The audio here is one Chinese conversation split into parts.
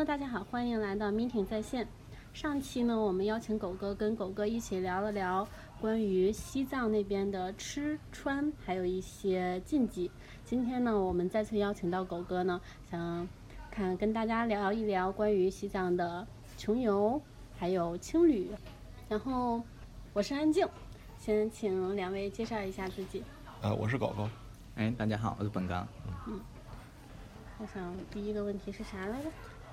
Hello，大家好，欢迎来到 Meeting 在线。上期呢，我们邀请狗哥跟狗哥一起聊了聊关于西藏那边的吃穿，还有一些禁忌。今天呢，我们再次邀请到狗哥呢，想看跟大家聊一聊关于西藏的穷游，还有青旅。然后我是安静，先请两位介绍一下自己。呃，我是狗狗。哎，大家好，我是本刚。嗯我想第一个问题是啥来着？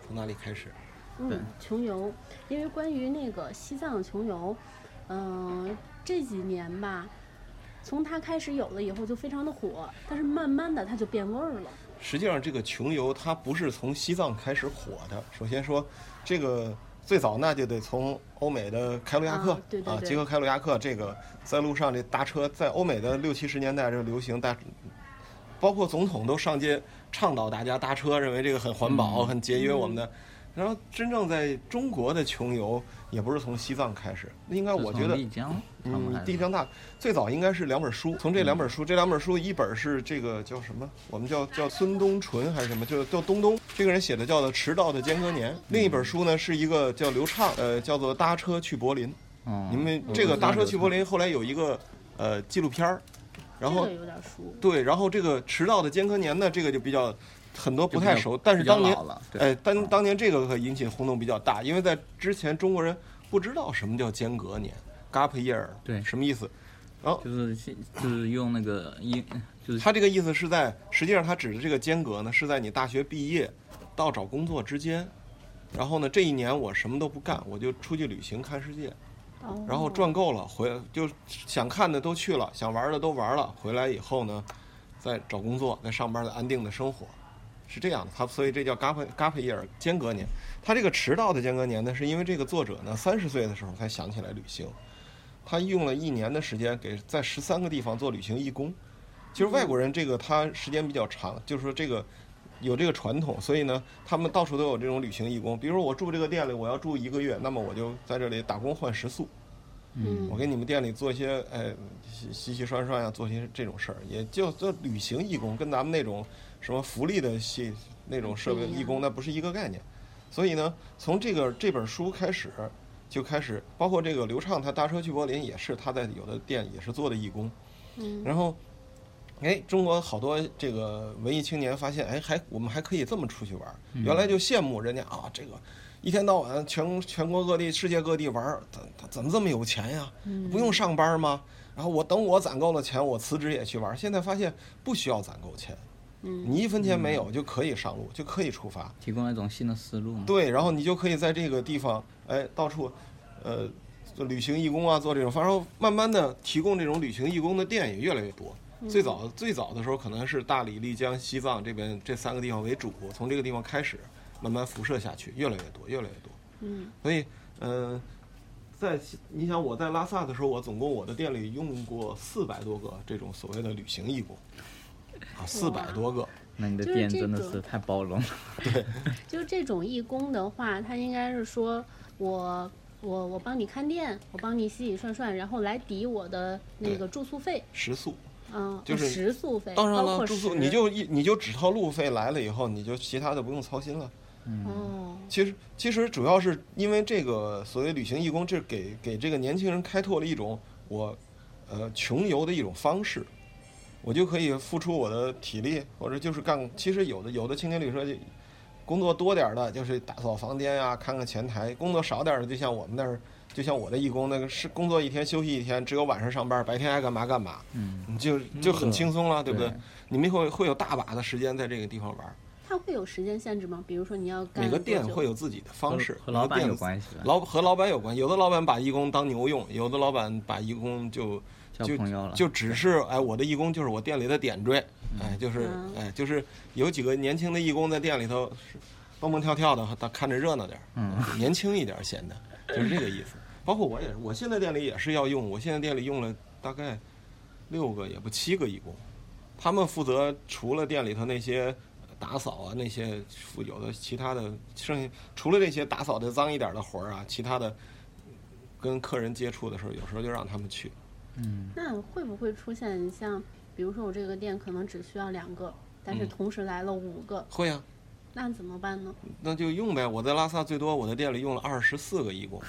从哪里开始？嗯，穷游，因为关于那个西藏穷游，嗯、这几年吧，从它开始有了以后就非常的火，但是慢慢的它就变味儿了。实际上，这个穷游它不是从西藏开始火的。首先说，这个最早那就得从欧美的开路亚克啊对对对结合开路亚克这个在路上这搭车，在欧美的六七十年代就流行搭，包括总统都上街倡导大家搭车，认为这个很环保、嗯很节约我们的。然后真正在中国的穷游也不是从西藏开始，那应该我觉得丽江，嗯还，是地江大最早应该是两本书，从这两本书，这两本书一本是这个叫什么？我们叫叫孙东纯还是什么？就叫东东这个人写的，叫做《迟到的间隔年》。另一本书呢是一个叫刘畅，呃，叫做《搭车去柏林》。哦你们这个《搭车去柏林》后来有一一个呃纪录片儿，然后这个有点熟，对，然后这个《迟到的间隔年》呢，这个就比较很多不太熟，但是当年哎，当嗯当年这个可引起轰动比较大，因为在之前中国人不知道什么叫间隔年 （gap year），对什么意思？然后就是就是用那个英就是他这个意思是在，实际上他指的这个间隔呢，是在你大学毕业到找工作之间。然后呢，这一年我什么都不干，我就出去旅行看世界，哦然后赚够了回就想看的都去了，想玩的都玩了，回来以后呢，再找工作，再上班，再安定的生活，是这样的。他所以这叫 gap gap year 间隔年。他这个迟到的间隔年呢，是因为这个作者呢三十岁的时候才想起来旅行，他用了一年的时间给在十三个地方做旅行义工。其实外国人这个他时间比较长，就是说这个有这个传统，所以呢，他们到处都有这种旅行义工。比如说我住这个店里，我要住一个月，那么我就在这里打工换食宿。嗯我给你们店里做一些，哎，洗洗洗涮涮呀，做些这种事儿，也就做旅行义工，跟咱们那种什么福利的系那种社会义工，那不是一个概念。所以呢，从这个这本书开始，就开始，包括这个刘畅他搭车去柏林，也是他在有的店也是做的义工。嗯然后，哎，中国好多这个文艺青年发现，哎，还我们还可以这么出去玩儿。原来就羡慕人家啊，这个一天到晚全全国各地、世界各地玩儿，他他怎么这么有钱呀？不用上班吗？然后我等我攒够了钱，我辞职也去玩儿。现在发现不需要攒够钱，嗯你一分钱没有就可以上路，就可以出发。提供了一种新的思路嘛。对，然后你就可以在这个地方，哎，到处，呃，做旅行义工啊，做这种，反正慢慢的提供这种旅行义工的店也越来越多。最早最早的时候，可能是大理、丽江、西藏这边这三个地方为主，从这个地方开始，慢慢辐射下去，越来越多，越来越多。嗯所以，嗯、在你想我在拉萨的时候，我总共我的店里用过四百多个这种所谓的旅行义工，啊，四百多个。那你的店真的是太包容了。对就这种义工的话，他应该是说我我我帮你看店，我帮你洗洗涮涮，然后来抵我的那个住宿费，食宿，嗯，就是食宿费，当然了，住宿你就一你就只掏路费来了以后，你就其他的不用操心了。嗯，其实其实主要是因为这个所谓旅行义工，这给给这个年轻人开拓了一种我呃穷游的一种方式，我就可以付出我的体力，或者就是干。其实有的有的青年旅社就工作多点儿的，就是打扫房间呀、看看前台；工作少点儿的，就像我们那儿，就像我的义工那个是工作一天休息一天，只有晚上上班，白天爱干嘛干嘛，嗯，你就就很轻松了，对不对对？你们会会有大把的时间在这个地方玩儿。他会有时间限制吗？比如说你要干每个店会有自己的方式，和老板有。关系？老和老板有关，有的老板把义工当牛用，有的老板把义工就就交朋友了。就只是哎，我的义工就是我店里的点缀，哎，就是嗯哎，就是有几个年轻的义工在店里头蹦蹦跳跳的，他看着热闹点儿，嗯，年轻一点儿显得就是这个意思。包括我也是，我现在店里也是要用，我现在店里用了大概六个也不七个义工，他们负责除了店里头那些打扫啊那些有的其他的，剩下除了这些打扫的脏一点的活儿啊，其他的跟客人接触的时候，有时候就让他们去。嗯，那会不会出现像，比如说我这个店可能只需要两个，但是嗯同时来了五个，会啊，那怎么办呢？那就用呗。我在拉萨最多，我的店里用了二十四个义工。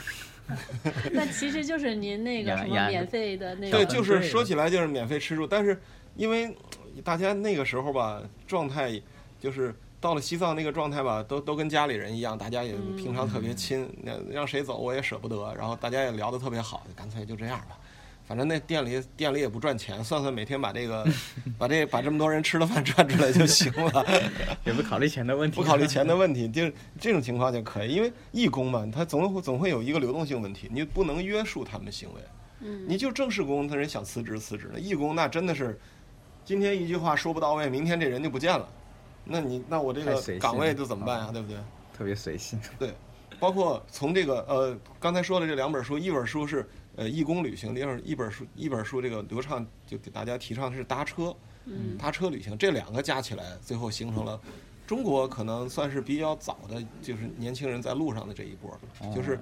那其实就是您那个什么免费的那个。对，就是说起来就是免费吃住，但是因为大家那个时候吧，状态就是到了西藏那个状态吧，都都跟家里人一样，大家也平常特别亲，那让谁走我也舍不得，然后大家也聊得特别好，干脆就这样吧。反正那店里店里也不赚钱，算算每天把这个把这把这么多人吃的饭赚出来就行了，也不考虑钱的问题，不考虑钱的问题，就是这种情况就可以。因为义工嘛，他总会总会有一个流动性问题，你不能约束他们行为。嗯，你就正式工，他人想辞职辞职，那义工那真的是，今天一句话说不到位，明天这人就不见了，那你那我这个岗位就怎么办啊？对不对？特别随性。对，包括从这个呃刚才说的这两本书，一本书是。呃，义工旅行，第二一本书，一本书这个流畅就给大家提倡的是搭车，嗯，搭车旅行，这两个加起来，最后形成了中国可能算是比较早的，就是年轻人在路上的这一波，就是，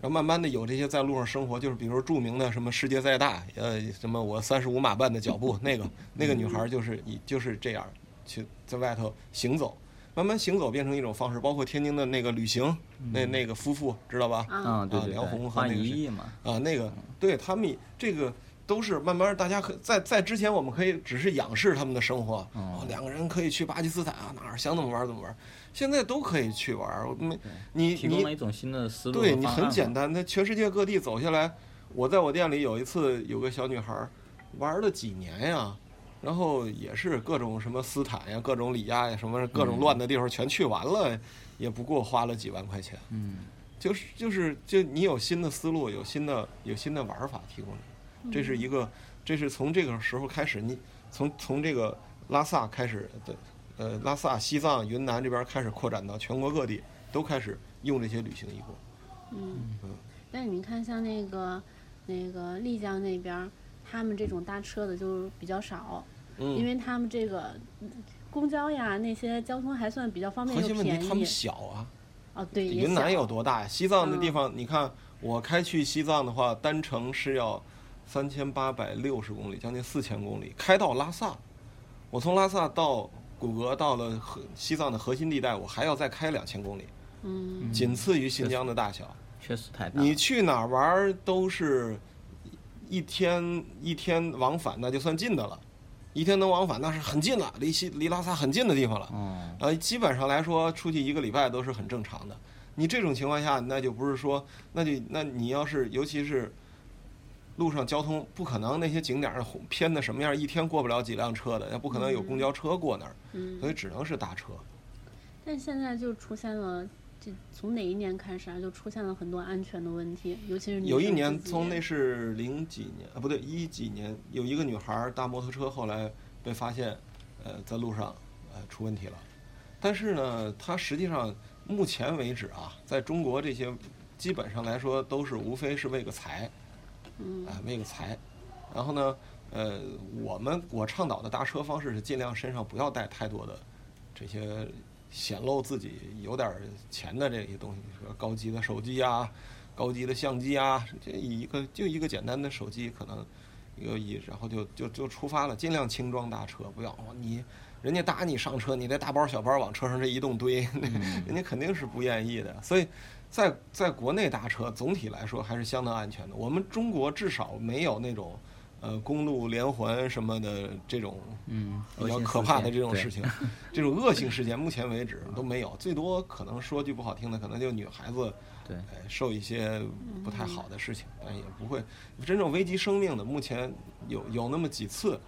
然后慢慢的有这些在路上生活，就是比如著名的什么世界再大，呃，什么我三十五码半的脚步，那个那个女孩就是以就是这样去在外头行走。慢慢行走变成一种方式，包括天津的那个旅行，那那个夫妇知道吧？啊，对梁红和那个嘛，啊，那个对他们这个都是慢慢大家可在在之前我们可以只是仰视他们的生活，两个人可以去巴基斯坦啊哪儿想怎么玩怎么玩，现在都可以去玩。我们你提供了一种新的思路，对你很简单，那全世界各地走下来，我在我店里有一次有个小女孩玩了几年呀。然后也是各种什么斯坦呀，各种里亚呀，什么各种乱的地方全去完了，也不过花了几万块钱。嗯，就是就是就你有新的思路，有新的有新的玩法提供这是一个，这是从这个时候开始，你从从这个拉萨开始的，呃，拉萨、西藏、云南这边开始扩展到全国各地，都开始用这些旅行义工。嗯嗯。但你看，像那个那个丽江那边。他们这种搭车的就比较少，因为他们这个公交呀那些交通还算比较方便又便宜。核心问题，他们小啊。哦，对，云南有多大呀？西藏那地方，你看我开去西藏的话，单程是要三千八百六十公里，将近四千公里。开到拉萨，我从拉萨到古格，到了核西藏的核心地带，我还要再开两千公里。嗯。仅次于新疆的大小。确实太大。你去哪儿玩都是。一天一天往返那就算近的了，一天能往返那是很近了，离西离拉萨很近的地方了。嗯，呃，基本上来说出去一个礼拜都是很正常的。你这种情况下，那就不是说，那就那你要是尤其是路上交通不可能那些景点偏的什么样，一天过不了几辆车的，也不可能有公交车过那儿，所以只能是搭车。但现在就出现了。这从哪一年开始啊，就出现了很多安全的问题，尤其是有一年，从那是零几年啊，不对，一几年，有一个女孩搭摩托车，后来被发现，呃，在路上呃出问题了。但是呢，她实际上目前为止啊，在中国这些基本上来说都是无非是为个财，嗯，哎，为个财。然后呢，呃，我们我倡导的搭车方式是尽量身上不要带太多的这些。显露自己有点钱的这些东西，说高级的手机啊，高级的相机啊，这一个就一个简单的手机，可能一个一，然后就就就出发了，尽量轻装大车，不要你人家搭你上车，你这大包小包往车上这一动堆，人家肯定是不愿意的。所以，在在国内搭车总体来说还是相当安全的。我们中国至少没有那种。呃，公路连环什么的这种，嗯，比较可怕的这种事情，这种恶性事件，目前为止都没有。最多可能说句不好听的，可能就女孩子，对，受一些不太好的事情，但也不会真正危及生命的。目前有有那么几次，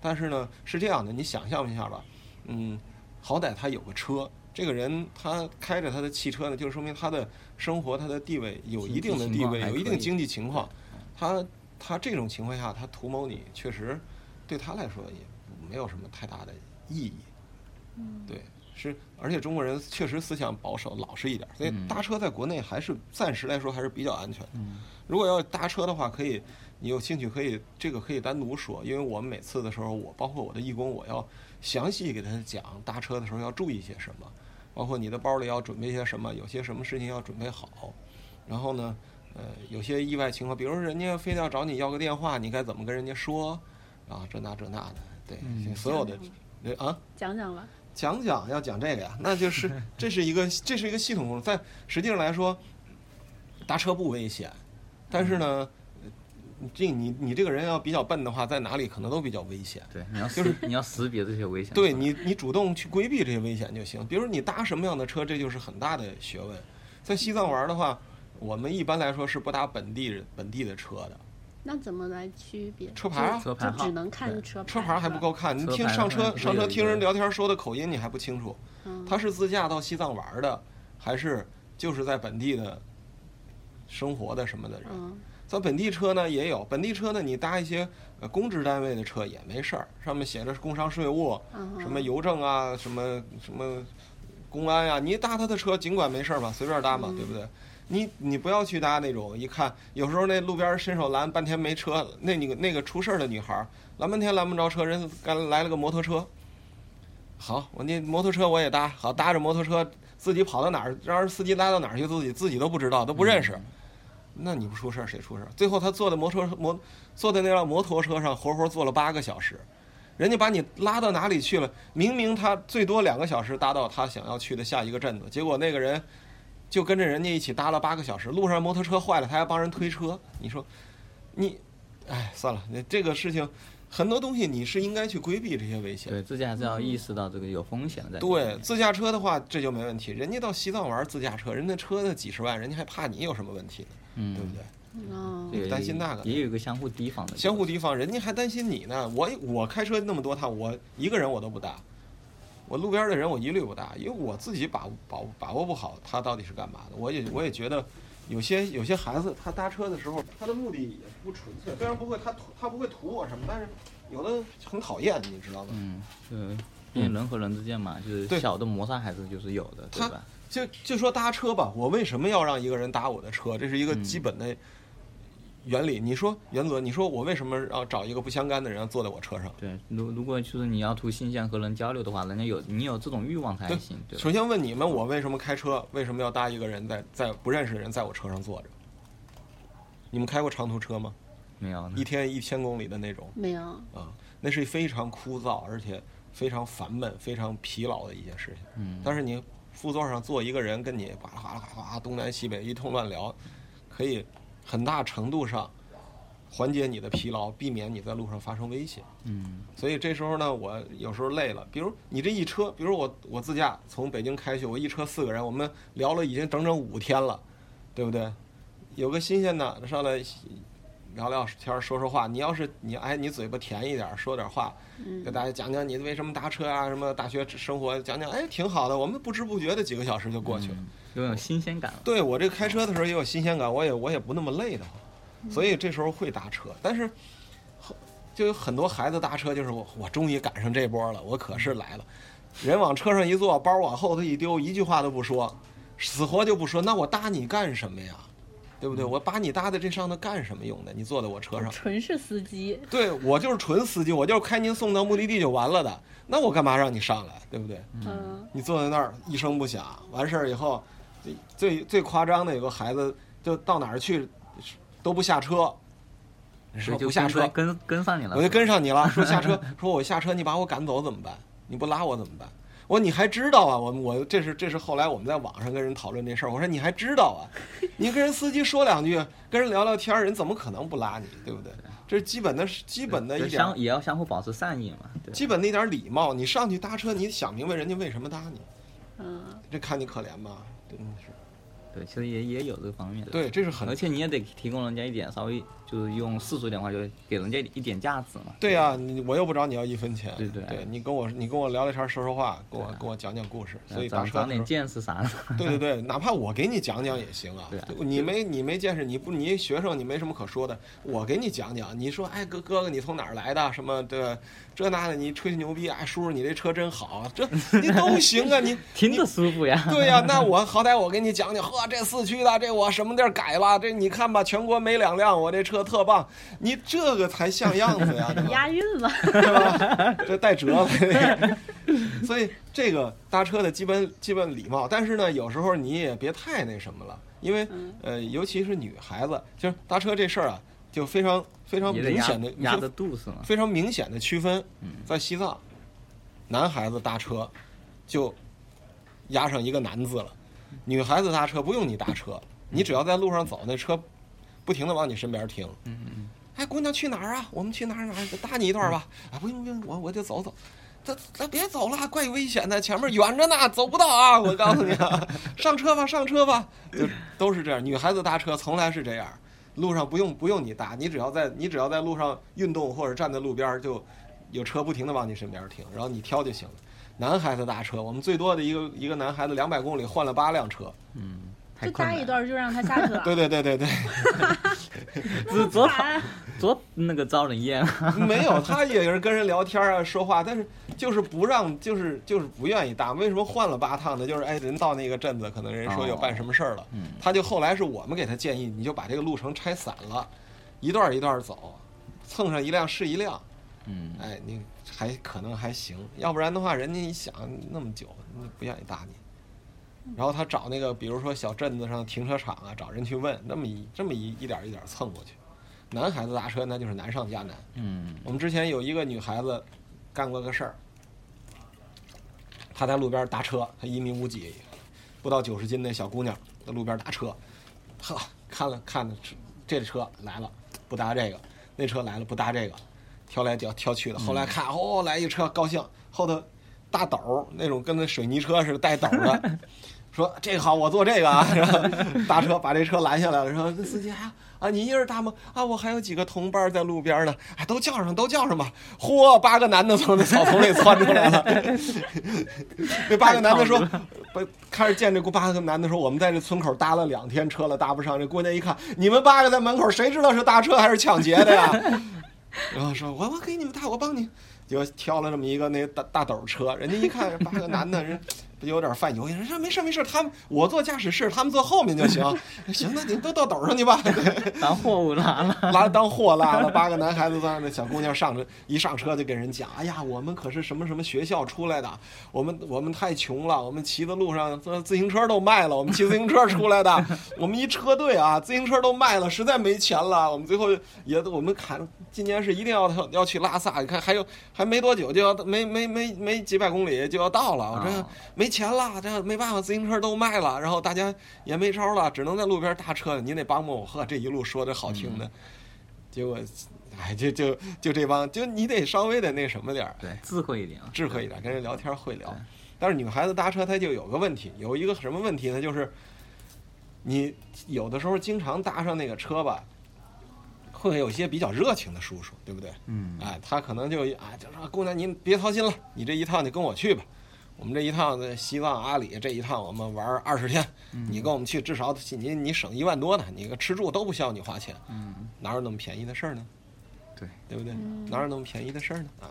但是呢，是这样的，你想象一下吧，嗯，好歹他有个车，这个人他开着他的汽车呢，就说明他的生活他的地位有一定的地位，有一定经济情况，他。他这种情况下，他图谋你，确实对他来说也没有什么太大的意义。嗯，对，是，而且中国人确实思想保守、老实一点，所以搭车在国内还是暂时来说还是比较安全的。如果要搭车的话，可以，你有兴趣可以这个可以单独说，因为我们每次的时候，我包括我的义工，我要详细给他讲搭车的时候要注意些什么，包括你的包里要准备些什么，有些什么事情要准备好，然后呢。呃，有些意外情况，比如说人家非得要找你要个电话，你该怎么跟人家说？啊，这那这那的，对，所有的，啊，讲讲吧。讲讲要讲这个呀，那就是 这是一个这是一个系统工程，在实际上来说，搭车不危险，但是呢，呃这你你这个人要比较笨的话，在哪里可能都比较危险。对，你要就是你要识别这些危险。对你，你主动去规避这些危险就行。比如你搭什么样的车，这就是很大的学问。在西藏玩的话，我们一般来说是不搭本地人本地的车的，那怎么来区别？车牌啊。就车牌。就只能看车牌，车牌还不够看。你听上车上车听人聊天说的口音，你还不清楚，嗯。他是自驾到西藏玩的，还是就是在本地的生活的什么的人？嗯。在本地车呢也有，本地车呢你搭一些呃公职单位的车也没事儿，上面写着工商税务，嗯什么邮政啊，什么什么公安呀、你搭他的车尽管没事儿吧，随便搭嘛，嗯。对不对？你你不要去搭那种一看有时候那路边伸手拦半天没车，那你个那个出事儿的女孩儿拦半天拦不着车，人刚来了个摩托车，好，我那摩托车我也搭，好搭着摩托车自己跑到哪儿，让人司机拉到哪儿去，自己自己都不知道，都不认识。那你不出事儿谁出事儿？最后他坐在摩托摩坐在那辆摩托车上，活活坐了八个小时，人家把你拉到哪里去了？明明他最多两个小时搭到他想要去的下一个镇子，结果那个人就跟着人家一起搭了八个小时，路上摩托车坏了，他还帮人推车。你说，你，哎，算了，那这个事情很多东西你是应该去规避这些危险。对自驾还是要意识到这个有风险的在。对，自驾车的话这就没问题，人家到西藏玩自驾车，人家车那几十万，人家还怕你有什么问题呢？嗯，对不对？哦这个担心那个也有一个相互提防的。相互提防，人家还担心你呢。我我开车那么多趟，我一个人我都不搭，我路边的人我一律不搭，因为我自己把把把握不好他到底是干嘛的。我也我也觉得，有些有些孩子他搭车的时候，他的目的也不纯粹，虽然不会他图他不会图我什么，但是有的很讨厌，你知道吗？嗯，就毕竟人和人之间嘛，就是对小的摩擦还是就是有的，对他吧？就就说搭车吧，我为什么要让一个人搭我的车？这是一个嗯基本的原理。你说原则，你说我为什么要找一个不相干的人坐在我车上？对，如如果就是你要图新鲜和人交流的话，人家有你有这种欲望才对行，对吧？首先问你们，我为什么开车？为什么要搭一个人在在不认识的人在我车上坐着？你们开过长途车吗？没有，一天一千公里的那种没有，啊，那是非常枯燥，而且非常烦闷、非常疲劳的一件事情。嗯，但是你副座上坐一个人，跟你呱啦呱啦呱啦东南西北一通乱聊，可以很大程度上缓解你的疲劳，避免你在路上发生危险。嗯所以这时候呢，我有时候累了，比如你这一车，比如我我自驾从北京开去，我一车四个人，我们聊了已经整整五天了，对不对？有个新鲜的上来聊聊天儿，说说话。你要是你哎，你嘴巴甜一点儿，说点话，嗯给大家讲讲你为什么搭车啊，什么大学生活，讲讲哎，挺好的。我们不知不觉的几个小时就过去了。嗯有种新鲜感了。对我这开车的时候也有新鲜感，我也我也不那么累的慌，所以这时候会搭车。但是就有很多孩子搭车，就是我我终于赶上这波了，我可是来了。人往车上一坐，包往后头一丢，一句话都不说，死活就不说。那我搭你干什么呀？对不对？我把你搭在这上头干什么用的？你坐在我车上，纯是司机，对我就是纯司机，我就是开您送到目的地就完了的。那我干嘛让你上来？对不对？嗯你坐在那儿一声不响，完事儿以后，最最最夸张的有个孩子，就到哪儿去都不下车，说不下车，跟跟上你了，我就跟。上你了，说下车，说我下车，你把我赶走怎么办？你不拉我怎么办？我说你还知道啊？我我这是这是后来我们在网上跟人讨论这事儿，我说你还知道啊？你跟人司机说两句，跟人聊聊天，人怎么可能不拉你？对不对？这是基本的基本的一点也要相互保持善意嘛，对。基本的一点礼貌。你上去搭车，你想明白人家为什么搭你，嗯，这看你可怜吧？真的是。对，其实也也有这个方面的。对，这是很而且你也得提供人家一点稍微就是用世俗一点话，就是给人家一点价值嘛。对呀、你我又不找你要一分钱，对对对你跟我你跟我聊聊天说说话，跟我啊跟我讲讲故事，呃所以搭长长点见识啥的。对对对，哪怕我给你讲讲也行啊对啊。你没你没见识，你不你学生你没什么可说的，我给你讲讲。你说哎哥哥哥你从哪儿来的？什么对？这那的你吹吹牛逼，哎叔叔你这车真好，这 你都行啊，你 听着舒服呀。对呀、那我好歹我给你讲讲，呵，这四驱的，这我什么地儿改了？这你看吧，全国没两辆，我这车特棒，你这个才像样子呀，对吧？押韵了，对吧？这带辙了，所以这个搭车的基本基本礼貌，但是呢，有时候你也别太那什么了，因为嗯呃，尤其是女孩子，就是搭车这事儿啊，就非常非常明显的压得度是吗？非常明显的区分嗯，在西藏，男孩子搭车就压上一个男字了。女孩子搭车不用你搭车，你只要在路上走，那车不停的往你身边停。嗯嗯哎，姑娘去哪儿啊？我们去哪儿哪儿？搭你一段吧。啊，不用不用，我我就走走。咱咱别走了，怪危险的，前面远着呢，走不到啊！我告诉你啊，上车吧，上车吧，就都是这样。女孩子搭车从来是这样，路上不用不用你搭，你只要在你只要在路上运动或者站在路边儿，就有车不停的往你身边停，然后你挑就行了。男孩子搭车，我们最多的一个一个男孩子两百公里换了八辆车。嗯，太就。搭一段就让他下去了。对对对对对，多多烦多那个招人厌啊！没有，他也是跟人聊天啊，说话，但是就是不让，就是就是不愿意搭。为什么换了八趟呢？就是哎，人到那个镇子，可能人说有办什么事儿了，嗯他就后来是我们给他建议，你就把这个路程拆散了，一段儿一段儿走，蹭上一辆是一辆，嗯，哎，你还可能还行，要不然的话，人家一想那么久，你不愿意搭你。然后他找那个，比如说小镇子上停车场啊，找人去问，那么一这么一一点一点蹭过去。男孩子搭车那就是难上加难。嗯我们之前有一个女孩子干过个事儿，她在路边搭车，她一米五几，不到九十斤那小姑娘在路边搭车，呵，看了看了，这车来了不搭这个，那车来了不搭这个，挑来挑挑去的。后来看哦来一车高兴，后头大斗儿那种跟那水泥车似的带斗儿的。说这个好，我坐这个啊，然后搭车把这车拦下来了，说司机啊啊，你一人搭吗？啊，我还有几个同伴在路边呢，哎，都叫上，都叫上吧。嚯，八个男的从那草丛里窜出来了。那八个男的说，不开始见这八个男的说，我们在这村口搭了两天车了，搭不上。这姑娘一看，你们八个在门口，谁知道是搭车还是抢劫的呀？然后说，我我给你们搭，我帮你。就挑了这么一个那大大斗车，人家一看八个男的，人不有点犯犹豫，人说没事没事，他们我坐驾驶室，他们坐后面就行。行，那你都到斗上去吧。当货物拉了。拉当货拉了，八个男孩子在那小姑娘上车，一上车就给人讲：“哎呀，我们可是什么什么学校出来的，我们我们太穷了，我们骑的路上自自行车都卖了，我们骑自行车出来的，我们一车队啊，自行车都卖了，实在没钱了，我们最后也我们砍今年是一定要要去拉萨，你看还有还没多久就要没没没没几百公里就要到了，我这哦没钱了，这没办法，自行车都卖了，然后大家也没招了，只能在路边搭车了，您得帮帮我。呵，这一路说的好听的。结果，哎，就就就这帮，就你得稍微的那什么点儿，对，智慧一点啊。智慧一点，跟人聊天会聊。但是女孩子搭车她就有个问题，有一个什么问题呢？就是你有的时候经常搭上那个车吧，会有一些比较热情的叔叔，对不对？嗯哎，他可能就啊，就说姑娘您别操心了，你这一趟你跟我去吧。我们这一趟呢，西藏阿里这一趟我们玩二十天，你跟我们去，至少你你省一万多呢，你个吃住都不需要你花钱，嗯，哪有那么便宜的事儿呢？对，对不对？嗯。哪有那么便宜的事儿呢？啊，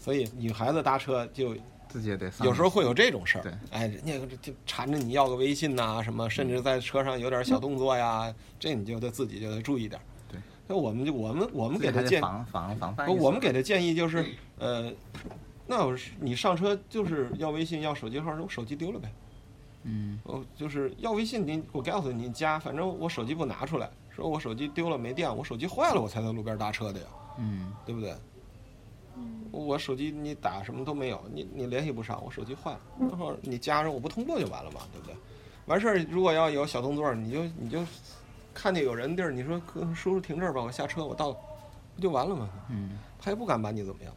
所以女孩子搭车就自己也得。有时候会有这种事儿。对，哎，人家就缠着你要个微信呐、什么，甚至在车上有点小动作呀，这你就得自己就得注意点儿。对，那我们就我们我们给他建，防防防范不，我们给他建议就是，呃，那我是你上车就是要微信要手机号，我手机丢了呗。嗯我就是要微信，你我告诉你你加，反正我手机不拿出来，说我手机丢了没电，我手机坏了我才在路边搭车的呀，嗯对不对？嗯我手机你打什么都没有，你你联系不上，我手机坏了，然后你加上我不通过就完了嘛，对不对？完事儿如果要有小动作，你就你就看见有人地儿，你说哥叔叔停这儿吧，我下车我到，不就完了吗？嗯他也不敢把你怎么样。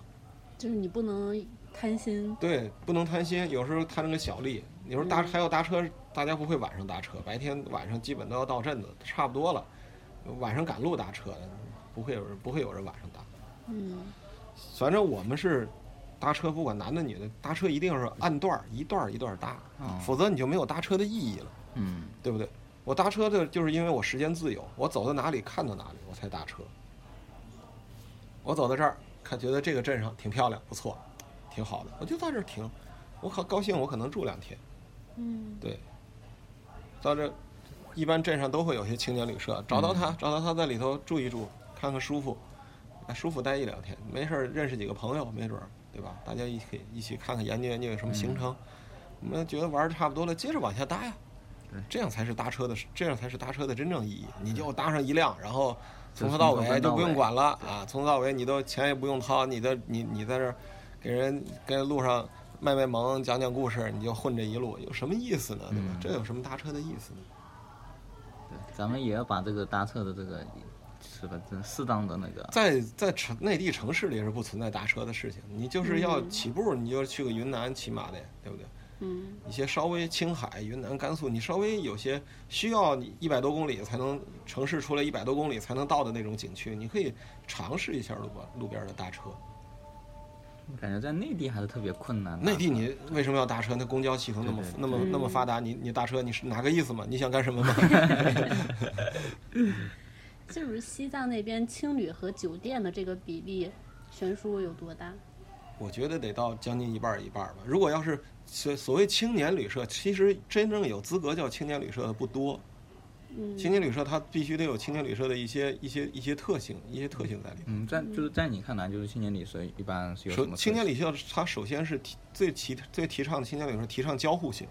就是你不能贪心。对，不能贪心，有时候贪那个小利。有时候搭还要搭车，大家不会晚上搭车，白天晚上基本都要到镇子，差不多了。晚上赶路搭车的，不会有人不会有人晚上搭。嗯反正我们是搭车，不管男的女的，搭车一定是按段儿一段儿一段儿搭，哦否则你就没有搭车的意义了，嗯对不对？我搭车的就是因为我时间自由，我走到哪里看到哪里，我才搭车。我走到这儿，看觉得这个镇上挺漂亮，不错，挺好的，我就在这儿停。我可高兴，我可能住两天。嗯对，到这，一般镇上都会有些青年旅社，找到他，找到他在里头住一住，看看舒服，哎，舒服待一两天，没事儿认识几个朋友，没准儿，对吧？大家一起一起看看研究研究有什么行程，我们觉得玩的差不多了，接着往下搭呀对。这样才是搭车的，这样才是搭车的真正意义。你就搭上一辆，然后从头到尾就不用管了啊，从头到尾你都钱也不用掏，你的你你在这儿给人跟路上卖卖萌、讲讲故事，你就混这一路，有什么意思呢？对吧？嗯这有什么搭车的意思呢？对，咱们也要把这个搭车的这个是吧，这适当的那个，在在城内地城市里是不存在搭车的事情，你就是要嗯起步，你就去个云南骑马的，对不对？嗯一些稍微青海、云南、甘肃，你稍微有些需要你一百多公里才能城市出来一百多公里才能到的那种景区，你可以尝试一下路边路边的大车。我感觉在内地还是特别困难的。内地你为什么要搭车？那公交系统那么对对那么对那么发达，你你搭车你是哪个意思嘛？你想干什么嘛？就是西藏那边青旅和酒店的这个比例悬殊有多大？我觉得得到将近一半儿一半儿吧。如果要是所所谓青年旅社，其实真正有资格叫青年旅社的不多。嗯，青年旅社它必须得有青年旅社的一些一些一些特性，一些特性在里面。嗯，在就是在你看来，就是青年旅社一般是有什么青年旅社它首先是提最提最提倡的青年旅社提倡交互性。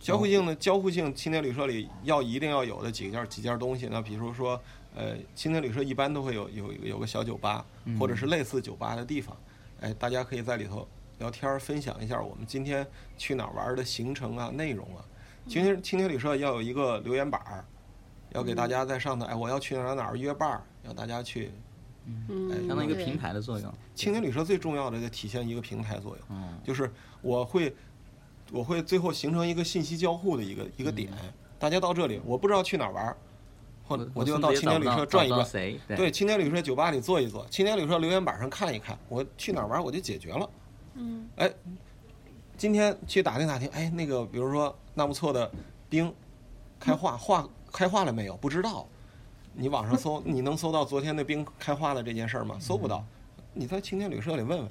交互性的，交互性青年旅社里要一定要有的几件几件东西那，比如说，呃，青年旅社一般都会有有有个小酒吧，或者是类似酒吧的地方，哎，大家可以在里头聊天儿，分享一下我们今天去哪儿玩儿的行程啊、内容啊。青年青年旅社要有一个留言板儿，要给大家在上头，哎，我要去哪儿哪儿约伴儿，让大家去。嗯，相当于一个平台的作用。青年旅社最重要的就体现一个平台作用。嗯就是我会，我会最后形成一个信息交互的一个一个点。大家到这里，我不知道去哪儿玩儿，或我我就甚到青年旅社转一转。对，青年旅社酒吧里坐一坐，青年旅社留言板上看一看，我去哪儿玩儿我就解决了。嗯哎，今天去打听打听，哎，那个比如说纳木错的冰开化化开化了没有？不知道。你网上搜，你能搜到昨天那冰开化的这件事儿吗？搜不到。你在青年旅社里问问，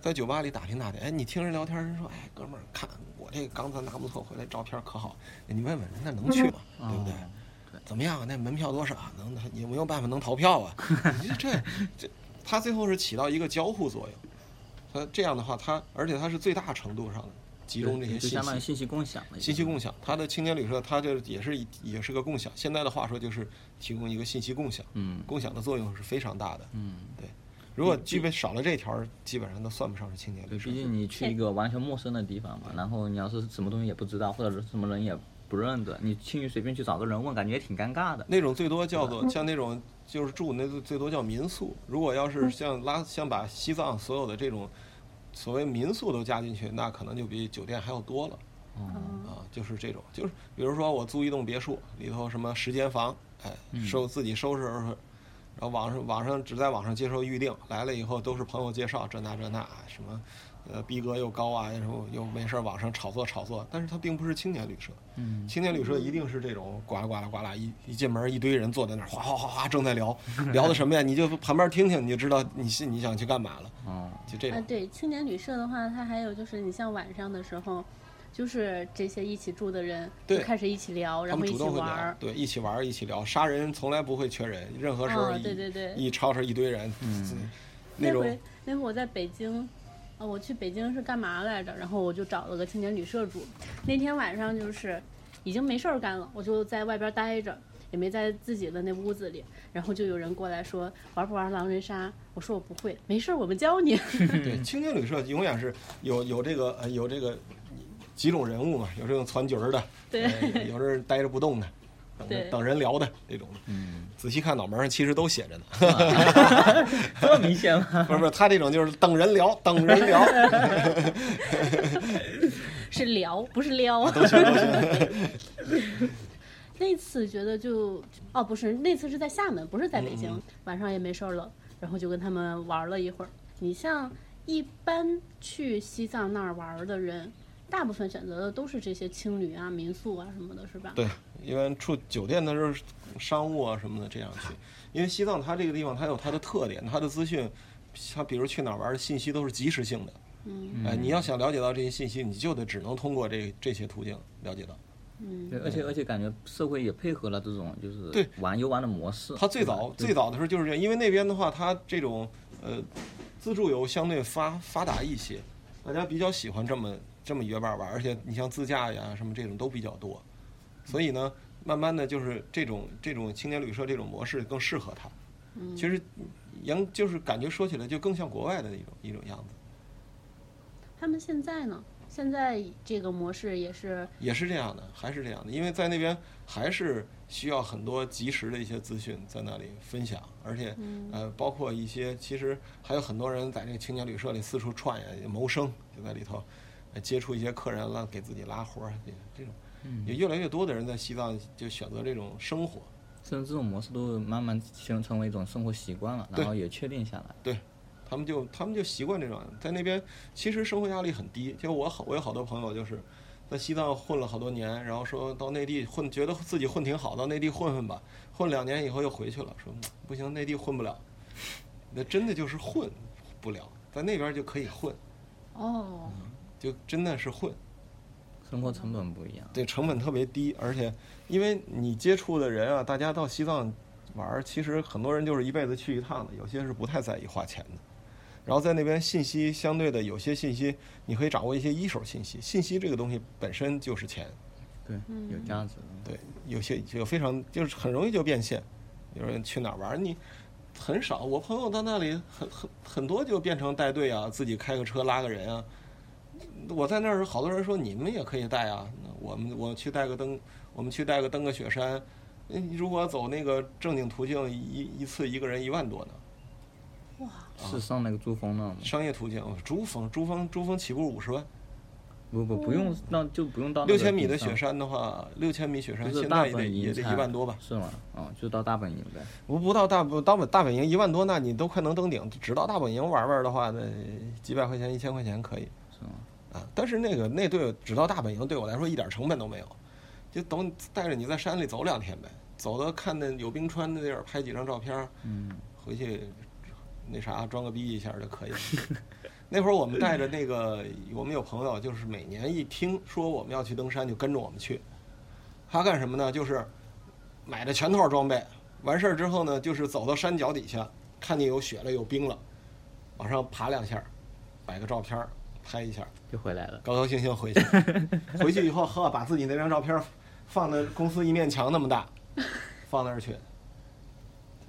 在酒吧里打听打听。哎，你听人聊天，人说，哎，哥们儿，看我这刚才纳木错，回来照片可好。你问问人，那能去吗？对不对？哦怎么样啊？那门票多少？能有没有办法能逃票啊？你这这这，它最后是起到一个交互作用。它这样的话，它而且它是最大程度上的集中这些信就相当于息。信息共享的信息共享，它的青年旅社，它这也是也是个共享。现在的话说，就是提供一个信息共享，嗯共享的作用是非常大的。嗯，对如果具备少了这条，基本上都算不上是青年旅对，社毕。竟你去一个完全陌生的地方嘛，然后你要是什么东西也不知道，或者是什么人也不认得，你轻易随便去找个人问，感觉也挺尴尬的。那种最多叫做像那种就是住那最最多叫民宿。如果要是像拉像把西藏所有的这种所谓民宿都加进去，那可能就比酒店还要多了。嗯啊，就是这种，就是比如说我租一栋别墅，里头什么十间房，哎，收自己收拾收拾，然后网上网上只在网上接受预定，来了以后都是朋友介绍，这那这那什么，呃，逼格又高啊，然后又没事儿网上炒作炒作，但是它并不是青年旅社，嗯，青年旅社一定是这种呱啦呱啦呱啦一一进门一堆人坐在那儿哗哗哗哗正在聊，聊的什么呀？你就旁边听听，你就知道你是你想去干嘛了，哦，啊，就这种。对，青年旅社的话，它还有就是你像晚上的时候，就是这些一起住的人就对开始一起聊，然后一起玩儿，。对，一起玩儿，一起聊。杀人从来不会缺人，任何时候哦一、对对对一吵吵一堆人，嗯那种回那回我在北京，啊，我去北京是干嘛来着？然后我就找了个青年旅社住。那天晚上就是已经没事儿干了，我就在外边待着，也没在自己的那屋子里。然后就有人过来说玩不玩狼人杀？我说我不会，没事儿，我们教你。对青年旅社永远是有有这个呃有这个几种人物嘛，有这种攒局儿的，对呃有这待着不动的，等着等人聊的那种的。嗯，仔细看脑门上其实都写着呢，这么明显吗？不是不是，他这种就是等人聊，等人聊，是聊，不是撩。都行都行。那次觉得就哦不是，那次是在厦门，不是在北京。嗯嗯晚上也没事儿了，然后就跟他们玩了一会儿。你像一般去西藏那儿玩儿的人，大部分选择的都是这些青旅啊、民宿啊什么的，是吧？对，一般住酒店的时候，商务啊什么的这样去，因为西藏它这个地方它有它的特点，它的资讯，它比如去哪儿玩的信息都是及时性的。嗯哎，你要想了解到这些信息，你就得只能通过这这些途径了解到。嗯对，而且而且感觉社会也配合了这种就是对玩游玩的模式。它最早最早的时候就是这样，因为那边的话，它这种呃自助游相对发发达一些，大家比较喜欢这么这么约伴玩，而且你像自驾呀什么这种都比较多，所以呢，慢慢的就是这种这种青年旅社这种模式更适合他。嗯其实，杨就是感觉说起来就更像国外的一种一种样子。他们现在呢？现在这个模式也是也是这样的，还是这样的，因为在那边还是需要很多及时的一些资讯在那里分享，而且呃，包括一些其实还有很多人在这个青年旅社里四处串呀谋生，就在里头呃接触一些客人了，给自己拉活儿，这这种也越来越多的人在西藏就选择这种生活。甚至这种模式都慢慢形成为一种生活习惯了，然后也确定下来。对，他们就他们就习惯这种，在那边其实生活压力很低。就我好，我有好多朋友就是在西藏混了好多年，然后说到内地混，觉得自己混挺好，到内地混混吧，混两年以后又回去了，说不行，内地混不了。那真的就是混不了，在那边就可以混，哦，就真的是混。生活成本不一样。对，成本特别低，而且因为你接触的人啊，大家到西藏玩儿，其实很多人就是一辈子去一趟的，有些是不太在意花钱的。然后在那边信息相对的有些信息，你可以掌握一些一手信息。信息这个东西本身就是钱，对，有价值的。对，有些就非常就是很容易就变现。有人去哪儿玩儿，你很少。我朋友到那里很很很多就变成带队啊，自己开个车拉个人啊。我在那儿，好多人说你们也可以带啊。那我们我去带个登，我们去带个登个雪山。嗯，如果走那个正经途径，一一次一个人一万多呢。哇，是上那个珠峰那吗？商业途径，珠峰，珠峰，珠峰起步五十万。不不不用，那就不用到六千米的雪山的话，六千米雪山现在也得也得一万多吧。是吗？哦，就到大本营呗。不不到大不到本大本营一万多，那你都快能登顶。只到大本营玩玩的话，那几百块钱、一千块钱可以。是吗？啊，但是那个那队只到大本营对我来说一点成本都没有，就等带着你在山里走两天呗，走到看那有冰川的地儿拍几张照片儿，嗯，回去那啥装个逼一下就可以了。那会儿我们带着那个，我们有朋友就是每年一听说我们要去登山，就跟着我们去。他干什么呢？就是买的全套装备，完事儿之后呢，就是走到山脚底下，看见有雪了有冰了，往上爬两下，摆个照片儿拍一下，就回来了。高高兴兴回去。回去以后，呵，把自己那张照片放在公司一面墙那么大，放那儿去。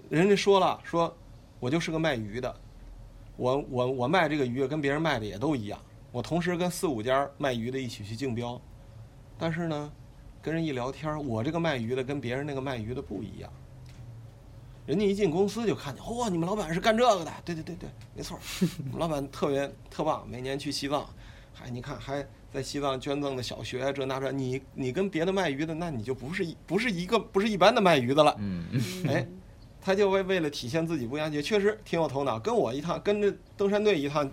人家说了，说我就是个卖鱼的，我我我卖这个鱼跟别人卖的也都一样，我同时跟四五家卖鱼的一起去竞标，但是呢，跟人一聊天，我这个卖鱼的跟别人那个卖鱼的不一样。人家一进公司就看见，嚯、你们老板是干这个的？对对对对，没错，我 们老板特别特棒，每年去西藏，还你看还在西藏捐赠的小学这那这，你你跟别的卖鱼的，那你就不是一不是一个不是一般的卖鱼的了。嗯，哎，他就为为了体现自己不一样，也确实挺有头脑。跟我一趟，跟着登山队一趟，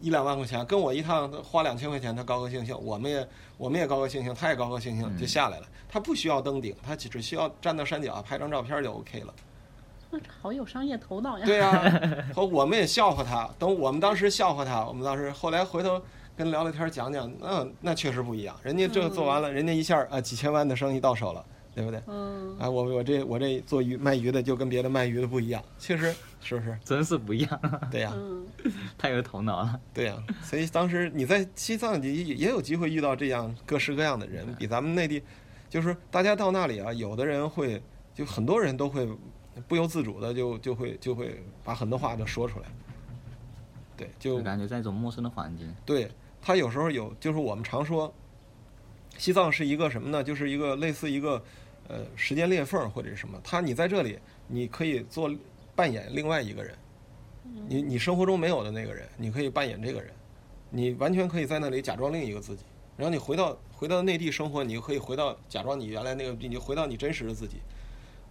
一两万块钱，跟我一趟花两千块钱，他高高兴兴，我们也我们也高高兴兴，他也高高兴兴就下来了。他不需要登顶，他只只需要站到山脚拍张照片就 OK 了。那好有商业头脑呀。对呀、和我们也笑话他。等我们当时笑话他，我们当时后来回头跟聊聊天讲讲，那那确实不一样。人家这做完了，人家一下啊几千万的生意到手了，对不对？嗯，啊，我我这我这做鱼卖鱼的就跟别的卖鱼的不一样，确实是不是？真是不一样，对呀、嗯，太有头脑了。对呀、所以当时你在西藏也也也有机会遇到这样各式各样的人，比咱们内地，就是大家到那里啊，有的人会，就很多人都会不由自主的就就会就会把很多话就说出来，对，就就感觉在一种陌生的环境，对他有时候有，就是我们常说，西藏是一个什么呢？就是一个类似一个呃时间裂缝或者是什么。他你在这里，你可以做扮演另外一个人，你你生活中没有的那个人，你可以扮演这个人，你完全可以在那里假装另一个自己。然后你回到回到内地生活，你就可以回到假装你原来那个，你就回到你真实的自己。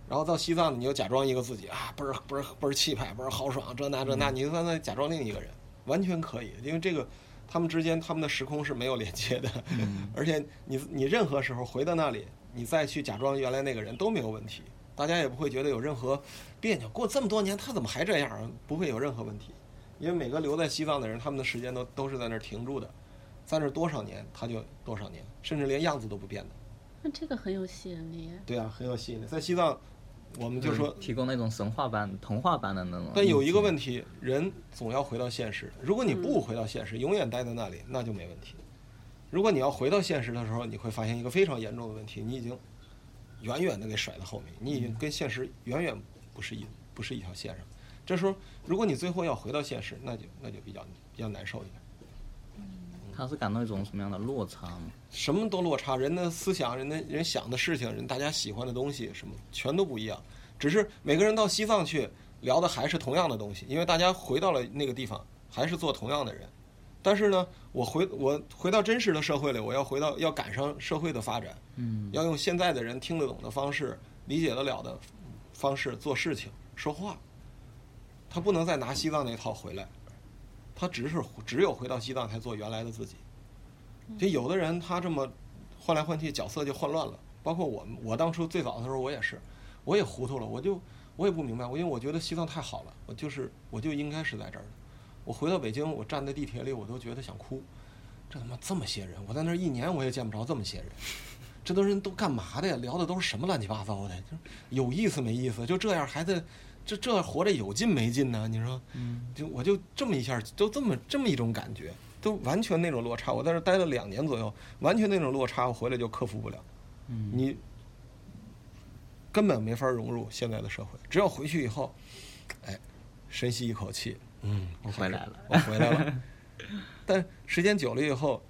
然后到西藏，你就假装一个自己啊，倍儿倍儿倍儿气派，倍儿豪爽，这那这那，你就在那假装另一个人，完全可以，因为这个他们之间他们的时空是没有连接的，而且你你任何时候回到那里，你再去假装原来那个人都没有问题，大家也不会觉得有任何别扭。过这么多年，他怎么还这样啊？不会有任何问题，因为每个留在西藏的人，他们的时间都都是在那儿停住的，在那儿多少年他就多少年，甚至连样子都不变的。那这个很有吸引力。对啊，很有吸引力。在西藏，我们就说嗯提供那种神话般、童话般的那种。但有一个问题，人总要回到现实。如果你不回到现实，永远待在那里，那就没问题。如果你要回到现实的时候，你会发现一个非常严重的问题，你已经远远的给甩在后面，你已经跟现实远远不是一不是一条线上。这时候，如果你最后要回到现实，那就那就比较比较难受一点。他是感到一种什么样的落差？什么都落差，人的思想、人的人想的事情、人大家喜欢的东西，什么全都不一样。只是每个人到西藏去聊的还是同样的东西，因为大家回到了那个地方，还是做同样的人。但是呢，我回我回到真实的社会里，我要回到要赶上社会的发展，嗯，要用现在的人听得懂的方式、理解得了的方式做事情、说话。他不能再拿西藏那套回来，他只是只有回到西藏才做原来的自己。就有的人他这么换来换去，角色就换乱了。包括我，我当初最早的时候我也是，我也糊涂了，我就我也不明白，我因为我觉得西藏太好了，我就是我就应该是在这儿的。我回到北京，我站在地铁里，我都觉得想哭。这他妈这么些人，我在那儿一年我也见不着这么些人。这都人都干嘛的呀？聊的都是什么乱七八糟的？就有意思没意思？就这样还在这这活着有劲没劲呢？你说？嗯，就我就这么一下，就这么这么一种感觉，都完全那种落差。我在这待了两年左右，完全那种落差，我回来就克服不了。嗯，你根本没法融入现在的社会。只要回去以后，哎，深吸一口气，嗯，我回来了，我回来了。但时间久了以后，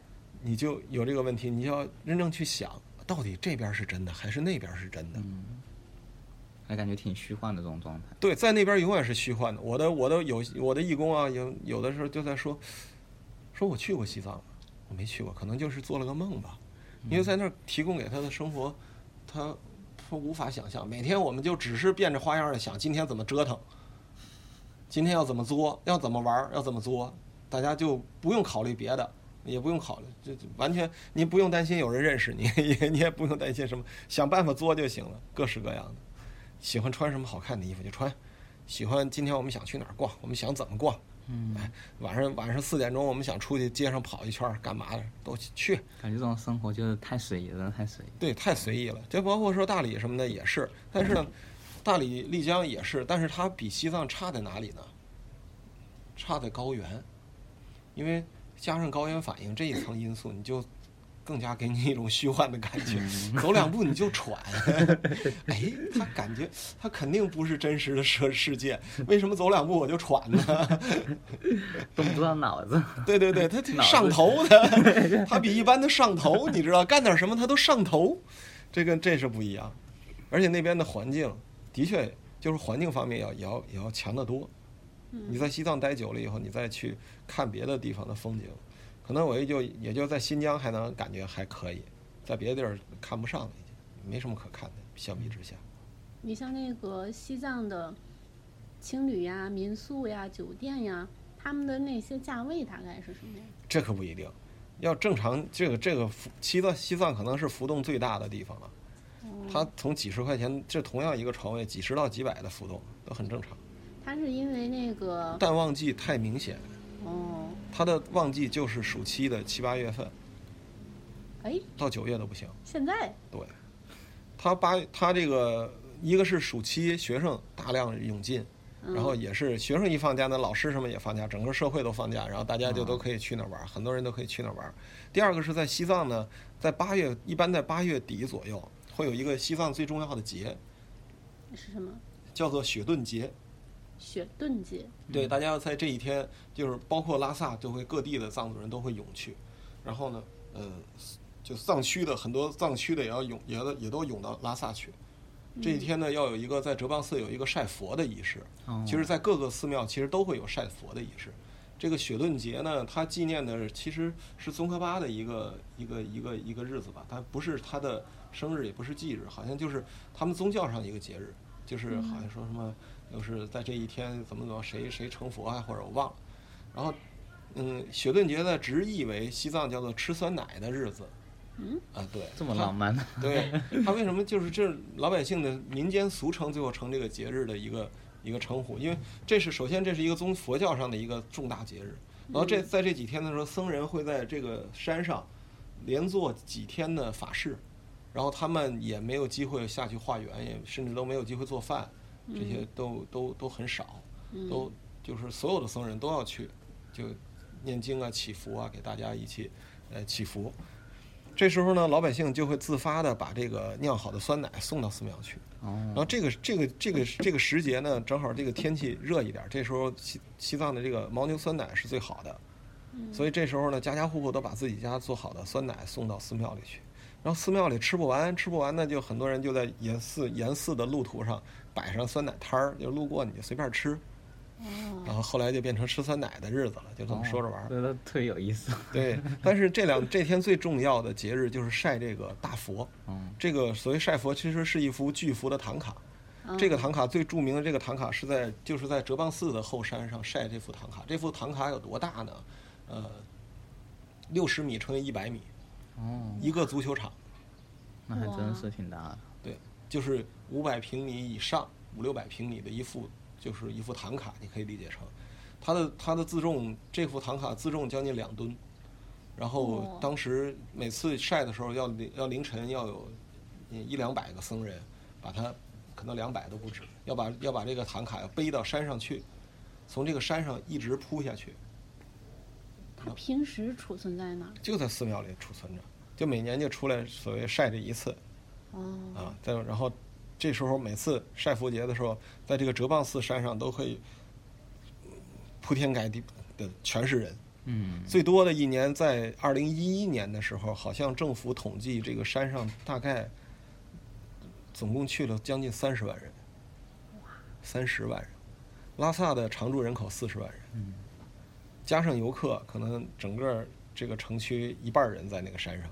你就有这个问题，你要认真去想，到底这边是真的还是那边是真的？嗯，还感觉挺虚幻的这种状态。对，在那边永远是虚幻的。我的我的有我的义工啊，有有的时候就在说，说我去过西藏，我没去过，可能就是做了个梦吧。因为在那儿提供给他的生活，他他无法想象。每天我们就只是变着花样的想今天怎么折腾，今天要怎么作，要怎么玩儿，要怎么作，大家就不用考虑别的，也不用考虑，就就完全你不用担心有人认识你，也你也不用担心什么，想办法作就行了，各式各样的。喜欢穿什么好看的衣服就穿，喜欢今天我们想去哪儿逛，我们想怎么逛，嗯，哎，晚上晚上四点钟我们想出去街上跑一圈儿，干嘛的都去。感觉这种生活就是太随意了，太随意。对，太随意了。就包括说大理什么的也是，但是呢，大理、丽江也是，但是它比西藏差在哪里呢？差在高原，因为加上高原反应这一层因素，你就更加给你一种虚幻的感觉，走两步你就喘。哎，他感觉他肯定不是真实的世世界，为什么走两步我就喘呢？动不动脑子。对对对，他挺上头的，他比一般的上头，你知道，干点什么他都上头，这跟这是不一样。而且那边的环境的确就是环境方面要也要也要强得多。你在西藏待久了以后，你再去看别的地方的风景，可能我也就也就在新疆还能感觉还可以，在别的地儿看不上了，已经没什么可看的。相比之下，你像那个西藏的青旅呀、民宿呀、酒店呀，他们的那些价位大概是什么样？这可不一定。要正常，这个这个浮西藏西藏可能是浮动最大的地方了。它从几十块钱，这同样一个床位，几十到几百的浮动都很正常。它是因为那个淡旺季太明显，哦，它的旺季就是暑期的七八月份。哎，到九月都不行。现在？对，它八它这个一个是暑期学生大量涌进，然后也是学生一放假，那老师什么也放假，整个社会都放假，然后大家就都可以去那儿玩儿，很多人都可以去那儿玩。儿。第二个是在西藏呢，在八月一般在八月底左右会有一个西藏最重要的节，是什么？叫做雪顿节。雪顿节。对，大家要在这一天，就是包括拉萨，就会各地的藏族人都会涌去，然后呢，呃，就藏区的很多藏区的也要涌，也要也都涌到拉萨去。这一天呢，要有一个在哲蚌寺有一个晒佛的仪式。哦其实，在各个寺庙其实都会有晒佛的仪式。这个雪顿节呢，它纪念的其实是宗喀巴的一个一个一个一个日子吧，它不是他的生日，也不是忌日，好像就是他们宗教上一个节日，就是好像说什么，就是在这一天怎么怎么谁谁成佛啊，或者我忘了。然后，嗯，雪顿节的直译为西藏叫做吃酸奶的日子。嗯，啊，对，这么浪漫呢？对他为什么就是这老百姓的民间俗称，最后成这个节日的一个一个称呼？因为这是首先这是一个宗佛教上的一个重大节日，然后这在这几天的时候，僧人会在这个山上连做几天的法事，然后他们也没有机会下去化缘，也甚至都没有机会做饭，这些都都都很少，都就是所有的僧人都要去，就念经啊、祈福啊，给大家一起呃祈福。这时候呢，老百姓就会自发的把这个酿好的酸奶送到寺庙去。然哦，后这个这个这个这个时节呢，正好这个天气热一点，这时候西西藏的这个牦牛酸奶是最好的，所以这时候呢，家家户户都把自己家做好的酸奶送到寺庙里去。然后寺庙里吃不完，吃不完呢，就很多人就在沿寺沿寺的路途上摆上酸奶摊儿，就路过你就随便吃。然后后来就变成吃酸奶的日子了，就这么说着玩儿。对，那特别有意思。对，但是这两这天最重要的节日就是晒这个大佛。嗯，这个所谓晒佛，其实是一幅巨幅的唐卡。这个唐卡最著名的这个唐卡是在就是在哲蚌寺的后山上晒这幅唐卡。这幅唐卡有多大呢？呃，六十米乘以一百米，哦，一个足球场。那还真是挺大的。对，就是五百平米以上，五六百平米的一幅，就是一副唐卡，你可以理解成，它的它的自重，这副唐卡自重将近两吨，然后当时每次晒的时候要要凌晨要有一两百个僧人，把它可能两百都不止，要把要把这个唐卡要背到山上去，从这个山上一直铺下去，它平时储存在哪儿？就在寺庙里储存着，就每年就出来所谓晒这一次。哦，啊，再然后这时候每次晒佛节的时候，在这个哲蚌寺山上都可以铺天盖地的全是人。嗯，最多的一年在二零一一年的时候，好像政府统计这个山上大概总共去了将近三十万人，三十万人。拉萨的常住人口四十万人，嗯加上游客，可能整个这个城区一半人在那个山上。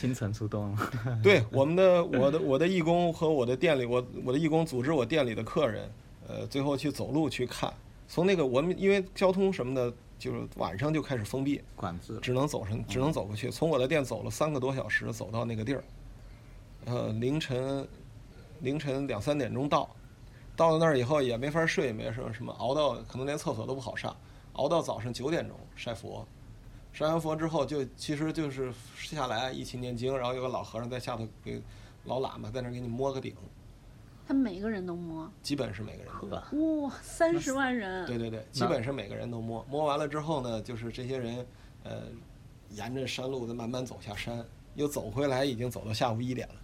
新城出动。了。对我们的我的我的义工和我的店里我我的义工组织我店里的客人，呃，最后去走路去看，从那个我们因为交通什么的，就是晚上就开始封闭，管制。只能走上只能走过去，从我的店走了三个多小时走到那个地儿，呃，凌晨凌晨两三点钟到，到了那儿以后也没法睡，没什么什么，熬到可能连厕所都不好上，熬到早上九点钟晒佛，晒完佛之后就其实就是下来一起念经，然后有个老和尚在下头给老喇嘛在那给你摸个顶，他每个人都摸，基本是每个人都摸。呵，哇，三十万人，对对对，基本是每个人都摸。摸完了之后呢，就是这些人，呃，沿着山路再慢慢走下山，又走回来，已经走到下午一点了。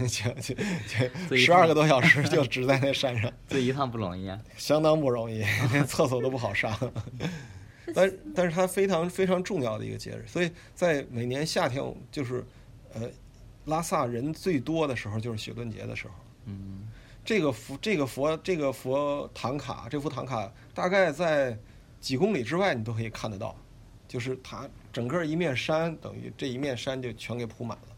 就就这就十二个多小时就只在那山上，这一趟不容易啊。相当不容易，连厕所都不好上。但但是它非常非常重要的一个节日，所以在每年夏天，就是呃，拉萨人最多的时候就是雪顿节的时候。嗯，这个佛这个佛这个佛唐卡，这幅唐卡大概在几公里之外你都可以看得到，就是它整个一面山，等于这一面山就全给铺满了，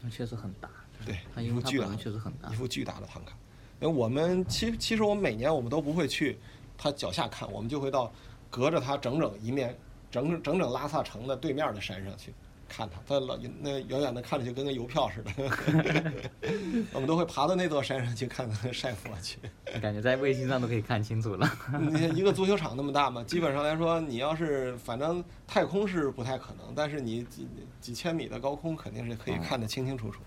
那确实很大。对它，一幅巨大的身确实很大一。幅巨大的唐卡。因为我们其其实我们每年我们都不会去它脚下看，我们就会到隔着它整整一面整整整拉萨城的对面的山上去看它，它老那远远的看着就跟个邮票似的，我们都会爬到那座山上去看看晒佛去。感觉在卫星上都可以看清楚了。你看一个足球场那么大嘛，基本上来说，你要是反正太空是不太可能，但是你几几千米的高空肯定是可以看得清清楚楚。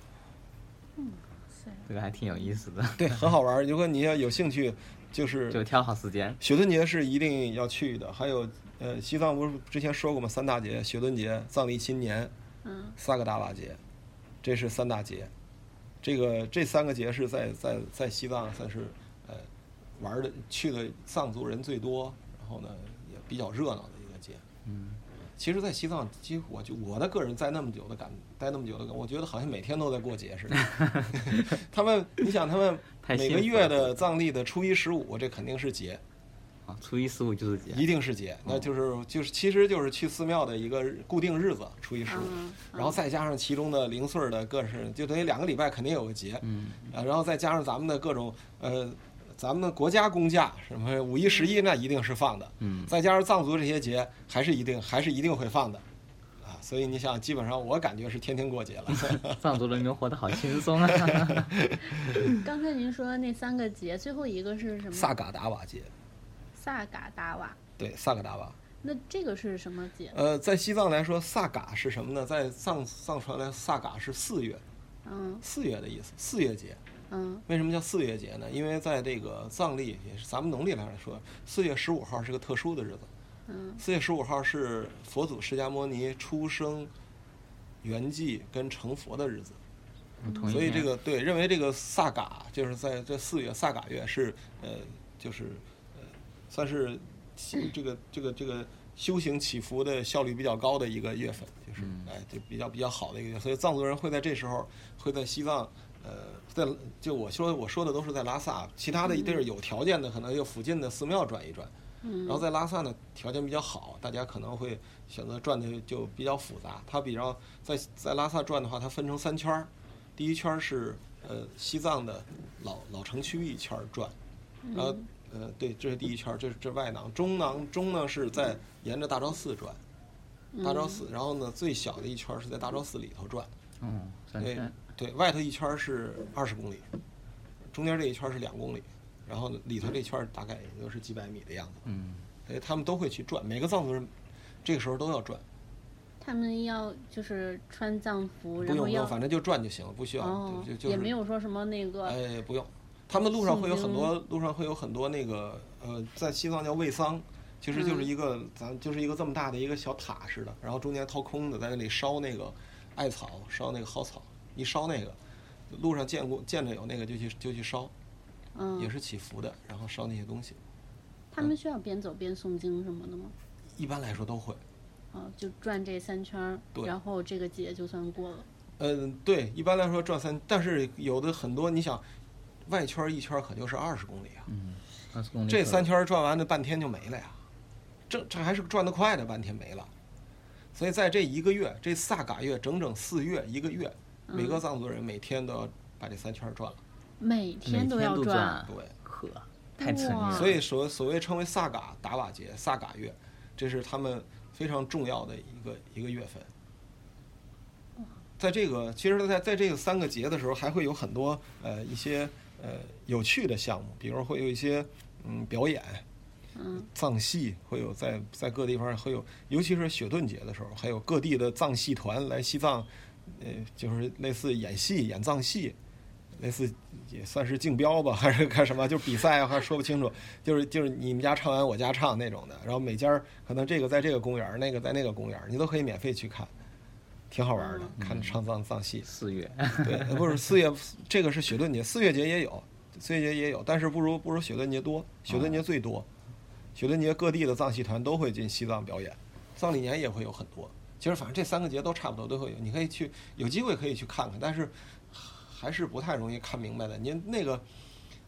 塞这个还挺有意思的，对，很好玩儿。如果你要有兴趣，就是就挑好时间。雪顿节是一定要去的。还有，呃，西藏不是之前说过吗？三大节：雪顿节、藏历新年、嗯，萨格达瓦节，这是三大节。这个这三个节是在在在西藏算是呃玩儿的去的藏族人最多，然后呢也比较热闹的一个节。嗯，其实，在西藏，几乎我就我的个人在那么久的感，待那么久的感，我觉得好像每天都在过节似的。他们，你想，他们 每个月的藏历的初一、十五，这肯定是节，啊，初一十五就是节。一定是节，那就是就是，其实就是去寺庙的一个固定日子，初一、十五，嗯然后再加上其中的零碎的各式，就等于两个礼拜肯定有个节，嗯，啊，然后再加上咱们的各种呃，咱们的国家公假，什么五一、十一，那一定是放的，嗯再加上藏族这些节，还是一定还是一定会放的，啊，所以你想，基本上我感觉是天天过节了。藏族人民活得好轻松啊。刚才您说那三个节，最后一个是什么？萨嘎达瓦节，萨嘎达瓦。对，萨嘎达瓦。那这个是什么节？呃，在西藏来说，萨嘎是什么呢？在藏藏传来，萨嘎是四月，嗯四月的意思，四月节。嗯。为什么叫四月节呢？因为在这个藏历，也是咱们农历来说，四月十五号是个特殊的日子。嗯。四月十五号是佛祖释迦摩尼出生、圆寂跟成佛的日子，所以这个对认为这个萨嘎就是在这四月萨嘎月是呃就是呃算是这个这个这个修行祈福的效率比较高的一个月份，就是哎，就比较比较好的一个月，所以藏族人会在这时候会在西藏，呃，在就我说我说的都是在拉萨，其他的地儿有条件的可能就附近的寺庙转一转，然后在拉萨呢条件比较好，大家可能会选择转的就比较复杂，它比较在在拉萨转的话，它分成三圈儿，第一圈儿是呃西藏的老老城区一圈儿转，然后呃对，这是第一圈儿，这是这外囊，中囊中呢是在沿着大昭寺转，大昭寺，然后呢最小的一圈儿是在大昭寺里头转，哦，三对。圈，对，外头一圈是二十公里，中间这一圈是两公里，然后呢里头这圈大概也就是几百米的样子，嗯，所以他们都会去转，每个藏族人这个时候都要转，他们要就是穿藏服，不用不用，然后要反正就转就行了，不需要，哦就就，就是也没有说什么那个哎，不用。他们路上会有很多，路上会有很多那个，呃，在西藏叫卫桑，其实就是嗯一个，咱就是一个这么大的一个小塔似的，然后中间掏空的，在那里烧那个艾草，烧那个蒿草，一烧那个，路上见过见着有那个就去就去烧，嗯也，是祈福的，然后烧那些东西，他们需要边走边诵经什么的吗？一般来说都会。啊，就转这三圈儿，对然后这个节就算过了。嗯，对，一般来说转三，但是有的很多，你想，外圈一圈可就是二十公里啊，二十公里。这三圈转完，了半天就没了呀。这这还是转得快的，半天没了。所以在这一个月，这萨嘎月整整四月一个月，每个藏族人每天都要把这三圈转。了。每天都要转。转，对，呵，太沉哇了。所以所所谓称为萨嘎达瓦节、萨嘎月，这是他们非常重要的一个一个月份。在这个其实在，在这个三个节的时候，还会有很多呃一些呃有趣的项目，比如会有一些嗯表演，嗯，藏戏会有在在各地方会有，尤其是雪顿节的时候，还有各地的藏戏团来西藏，呃，就是类似演戏、演藏戏，类似也算是竞标吧，还是干什么？就是比赛啊，还说不清楚。就是就是你们家唱完我家唱那种的，然后每家儿可能这个在这个公园儿，那个在那个公园儿，你都可以免费去看，挺好玩儿的，看唱藏藏戏。四月，对，呃不是四月，这个是雪顿节，四月节也有，四月节也有，但是不如不如雪顿节多，雪顿节最多。雪顿节各地的藏戏团都会进西藏表演，藏历年也会有很多。其实反正这三个节都差不多都会有，你可以去，有机会可以去看看，但是还是不太容易看明白的。您那个，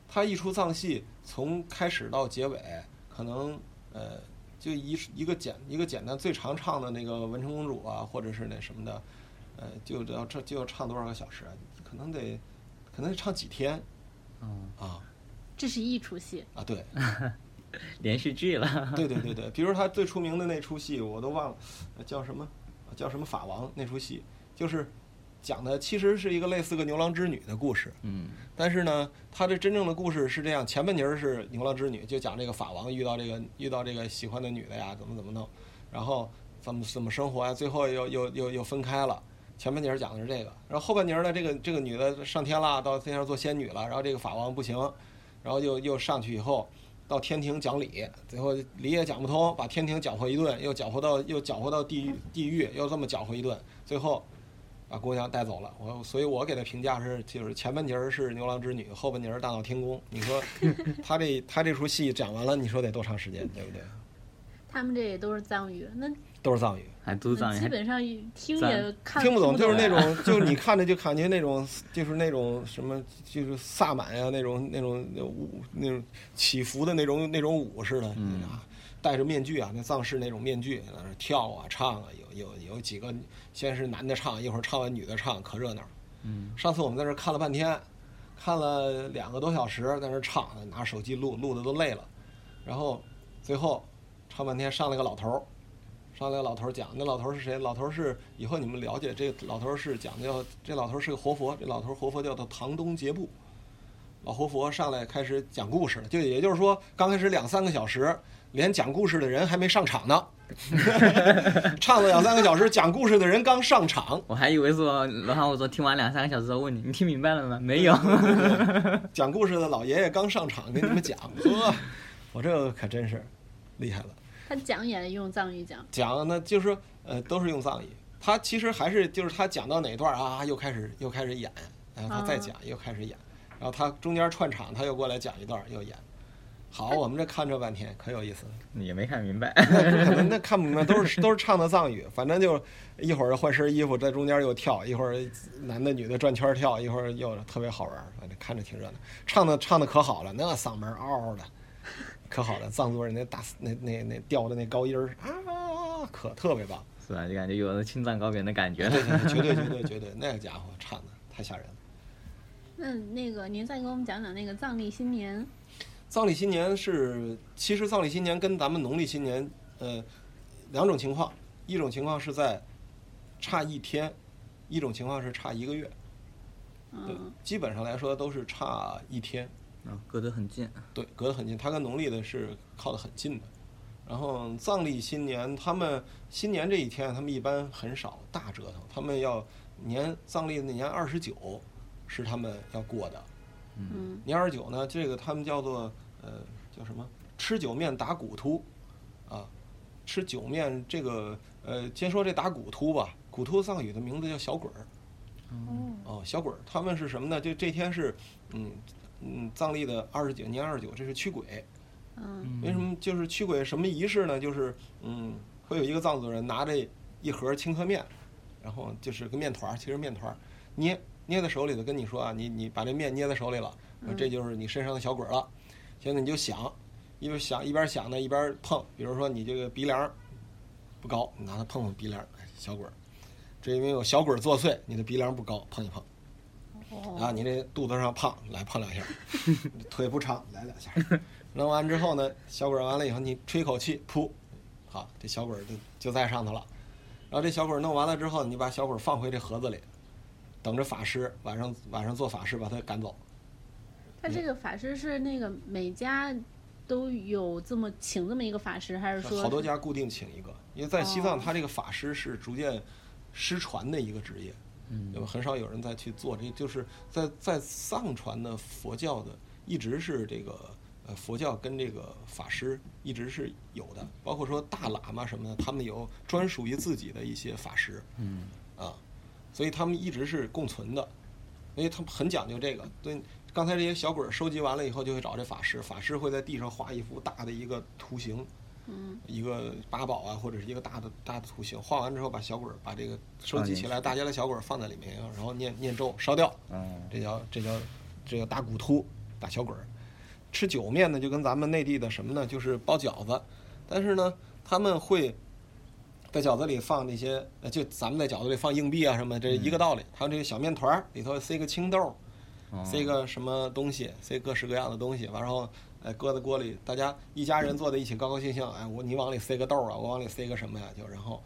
他一出藏戏，从开始到结尾，可能呃，就一一个简一个简单最常唱的那个文成公主啊，或者是那什么的，呃，就要这就要唱多少个小时啊？可能得可能得唱几天嗯，啊这是一出戏。啊！对，连续剧了。对对对对，比如他最出名的那出戏，我都忘了呃叫什么，叫什么法王那出戏，就是讲的其实是一个类似个牛郎织女的故事，嗯，但是呢，他这真正的故事是这样：前半截儿是牛郎织女，就讲这个法王遇到这个遇到这个喜欢的女的呀，怎么怎么弄，然后怎么怎么生活呀，最后又又又又分开了。前半截儿讲的是这个，然后后半截儿呢，这个这个女的上天了，到天上做仙女了，然后这个法王不行，然后又又上去以后，到天庭讲理，最后理也讲不通，把天庭搅和一顿，又搅和到又搅和到地狱地狱，又这么搅和一顿，最后把姑娘带走了。我所以，我给他评价是，就是前半截儿是牛郎织女，后半截儿大闹天宫。你说他这他这出戏讲完了，你说得多长时间，对不对？他们这也都是藏语，那都是藏语，还都是藏语，基本上听藏也看听不懂，就是那种，就是你看着就感觉那种，就是那种什么，就是萨满呀、那种那种那舞那种起伏的那种那种舞似的，嗯啊，戴着面具啊，那藏式那种面具，在那跳啊唱啊，有有有几个先是男的唱，一会儿唱完女的唱，可热闹。嗯，上次我们在这看了半天，看了两个多小时，在那唱，拿手机录，录的都累了。然后最后唱半天，上来个老头儿，上来老头儿讲，那老头儿是谁？老头儿是以后你们了解，这个老头儿是讲叫这老头儿是个活佛，这老头儿活佛叫做唐东杰布。老活佛上来开始讲故事了，就也就是说，刚开始两三个小时，连讲故事的人还没上场呢，唱了两三个小时，讲故事的人刚上场，我还以为说，然后我说听完两三个小时之后问你，你听明白了吗？没有。讲故事的老爷爷刚上场，给你们讲，呵，我这可真是厉害了。他讲也用藏语讲，讲那就是说呃都是用藏语，他其实还是就是他讲到哪段啊，又开始又开始演，然后他再讲又开始演，然后他中间串场他又过来讲一段又演，好，我们这看这半天可有意思了。也没看明白。那可能那看不明白，都是都是唱的藏语，反正就一会儿换身衣服，在中间又跳，一会儿男的女的转圈跳，一会儿又特别好玩，反正看着挺热闹。唱的唱的可好了，那嗓门嗷嗷的，可好了。藏族人那大那那那调的那高音儿啊，可特别棒。是吧？就感觉有了青藏高原的感觉。对对对，绝对绝对 绝对，那个家伙唱的太吓人了。那那个您再给我们讲讲那个藏历新年。藏历新年是，其实藏历新年跟咱们农历新年，呃，两种情况，一种情况是在差一天，一种情况是差一个月。对，嗯基本上来说都是差一天，啊，隔得很近。对，隔得很近，它跟农历的是靠得很近的。然后藏历新年，他们新年这一天，他们一般很少大折腾，他们要年藏历的年二十九是他们要过的。嗯年二十九呢，这个他们叫做呃叫什么？吃酒面打骨突，啊，吃酒面这个呃，先说这打骨突吧。骨突藏语的名字叫小鬼儿。哦哦，小鬼儿，他们是什么呢？就这天是，嗯嗯，藏历的二十九年二十九，这是驱鬼。嗯为什么就是驱鬼？什么仪式呢？就是嗯，会有一个藏族人拿着一盒青稞面，然后就是个面团儿，其实面团儿捏捏在手里头，跟你说啊，你你把这面捏在手里了，嗯这就是你身上的小鬼了。现在你就想，一边想一边想呢，一边碰，比如说你这个鼻梁不高，你拿它碰碰鼻梁，哎，小鬼儿。这因为有小鬼儿作祟，你的鼻梁不高，碰一碰。哦啊，你这肚子上胖，来胖两下；腿不长，来两下。弄完之后呢，小鬼儿完了以后，你吹口气，噗，好，这小鬼儿就就在上头了。然后这小鬼儿弄完了之后，你把小鬼儿放回这盒子里，等着法师晚上晚上做法事把他赶走。他这个法师是那个每家都有这么请这么一个法师，还是说好多家固定请一个，因为在西藏，哦他这个法师是逐渐失传的一个职业，嗯对吧？很少有人再去做这，就是在在藏传的佛教的，一直是这个呃佛教跟这个法师一直是有的，包括说大喇嘛什么的，他们有专属于自己的一些法师嗯啊，所以他们一直是共存的，因为他们很讲究这个。对，刚才这些小鬼儿收集完了以后，就会找这法师，法师会在地上画一幅大的一个图形。嗯。一个八宝啊，或者是一个大的大的图形，画完之后把小鬼儿把这个收集起来，大家的小鬼儿放在里面，然后念念咒烧掉，嗯。这叫这叫这叫打骨突打小鬼儿。吃酒面呢，就跟咱们内地的什么呢，就是包饺子，但是呢，他们会在饺子里放那些，呃就咱们在饺子里放硬币啊什么，这一个道理。还有这个小面团儿里头塞个青豆，哦塞个什么东西，塞各式各样的东西，完然后哎搁在锅里，大家一家人坐在一起高高兴兴，哎我你往里塞个豆啊，我往里塞个什么呀，就然后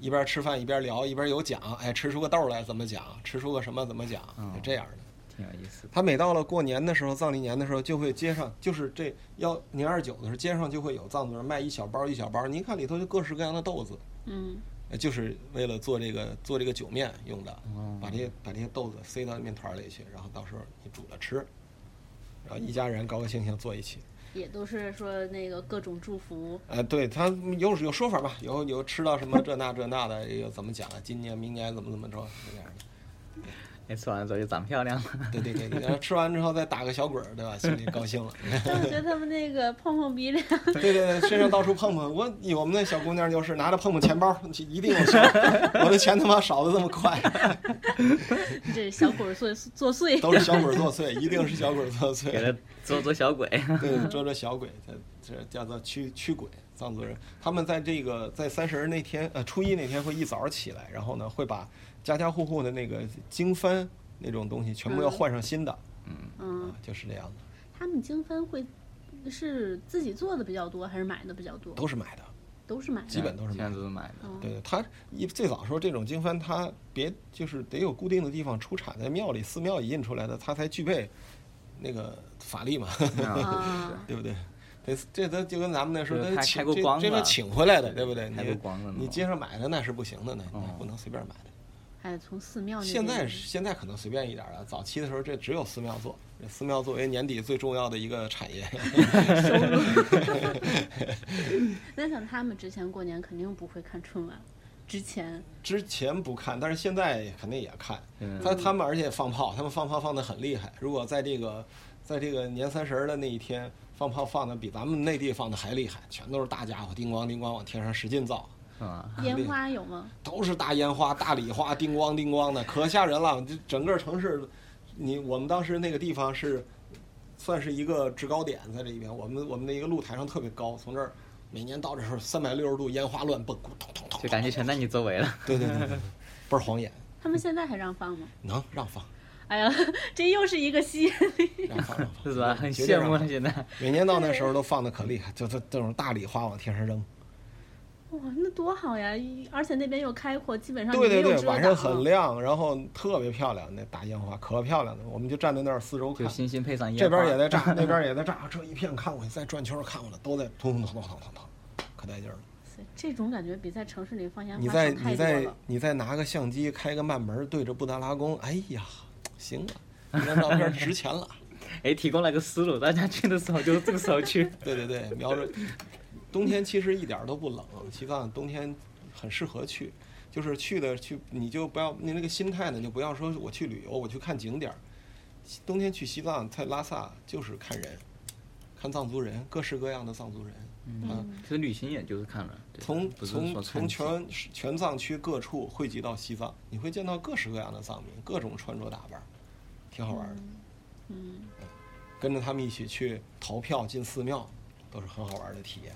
一边吃饭一边聊，一边有讲，哎吃出个豆来怎么讲，吃出个什么怎么讲，嗯就这样的。挺有意思。他每到了过年的时候，藏历年的时候，就会街上就是这要年二十九的时候，街上就会有藏族人卖一小包一小包，您看里头就各式各样的豆子，嗯呃就是为了做这个做这个酒面用的。哦把这些把这些豆子塞到面团里去，然后到时候你煮了吃，然后一家人高高兴兴坐一起。也都是说那个各种祝福。呃，对他有有说法吧，有有吃到什么这那这那的，有怎么讲啊？今年明年怎么怎么着这样的。哎，吃完之后就长漂亮了。对对对，然后吃完之后再打个小滚儿，对吧？心里高兴了。但我觉得他们那个碰碰鼻梁，对对对，身上到处碰碰。我我们那小姑娘就是拿着碰碰钱包，一定有钱。我的钱他妈少的这么快，这小鬼儿作作祟。都是小鬼作祟，一定是小鬼作祟给。他捉捉小鬼。对，捉捉小鬼，这这叫做驱驱鬼。藏族人他们在这个在三十儿那天，呃，初一那天会一早起来，然后呢会把家家户户的那个经幡那种东西全部要换上新的，嗯啊，，就是这样的，他们经幡会是自己做的比较多，还是买的比较多？都是买的。都是买的。基本都是买的都是买的。嗯对，他一最早说这种经幡，它别就是得有固定的地方出产，在庙里寺庙里印出来的，它才具备那个法力嘛，啊，对不对？得这都就跟咱们那时候对开得请开过光这这边请回来的，对不对？开过光了你你街上买的那是不行的，那那哦不能随便买的。还得从寺庙那。现在是现在可能随便一点了，早期的时候这只有寺庙做，这寺庙作为年底最重要的一个产业。收入。那像他们之前过年肯定不会看春晚，之前之前不看，但是现在肯定也看。嗯他他们而且放炮，他们放炮放的很厉害。如果在这个在这个年三十儿的那一天放炮放的比咱们内地放的还厉害，全都是大家伙叮咣叮咣往天上使劲造，烟花有吗？都是大烟花、大礼花，叮咣叮咣的，可吓人了。这整个城市，你我们当时那个地方是算是一个制高点，在这里边，我们我们的一个露台上特别高，从这儿每年到这时候 三百六十度烟花乱蹦，咚咚咚，就感觉全在你周围了。对对对对对，倍儿晃眼，他们现在还让放吗？能让放。哎呀，这又是一个吸引力。让放让放，是吧？很羡慕了，现在。每年到那时候都放的可厉害，就这这种大礼花往天上扔。哇，那多好呀！而且那边又开阔，基本上对对对，晚上很亮，然后特别漂亮，那大烟花可漂亮了。我们就站在那儿四周看，就星星配上烟花，这边也在炸，那边也在炸，这一片看过去，再转圈看过来，都在通通通通通通通，可带劲儿了。这种感觉比在城市里放烟花你再你再。你再拿个相机开个慢门对着布达拉宫，哎呀，行了，这张照片值钱了。哎，提供了个思路，大家去的时候就是这个时候去。对对对，瞄着。冬天其实一点儿都不冷，西藏冬天很适合去，就是去的去，你就不要你那个心态呢，就不要说我去旅游，我去看景点儿。冬天去西藏，在拉萨就是看人，看藏族人，各式各样的藏族人。嗯，其实旅行也就是看人，从从从全全藏区各处汇集到西藏，你会见到各式各样的藏民，各种穿着打扮，挺好玩的。嗯，跟着他们一起去逃票进寺庙，都是很好玩的体验。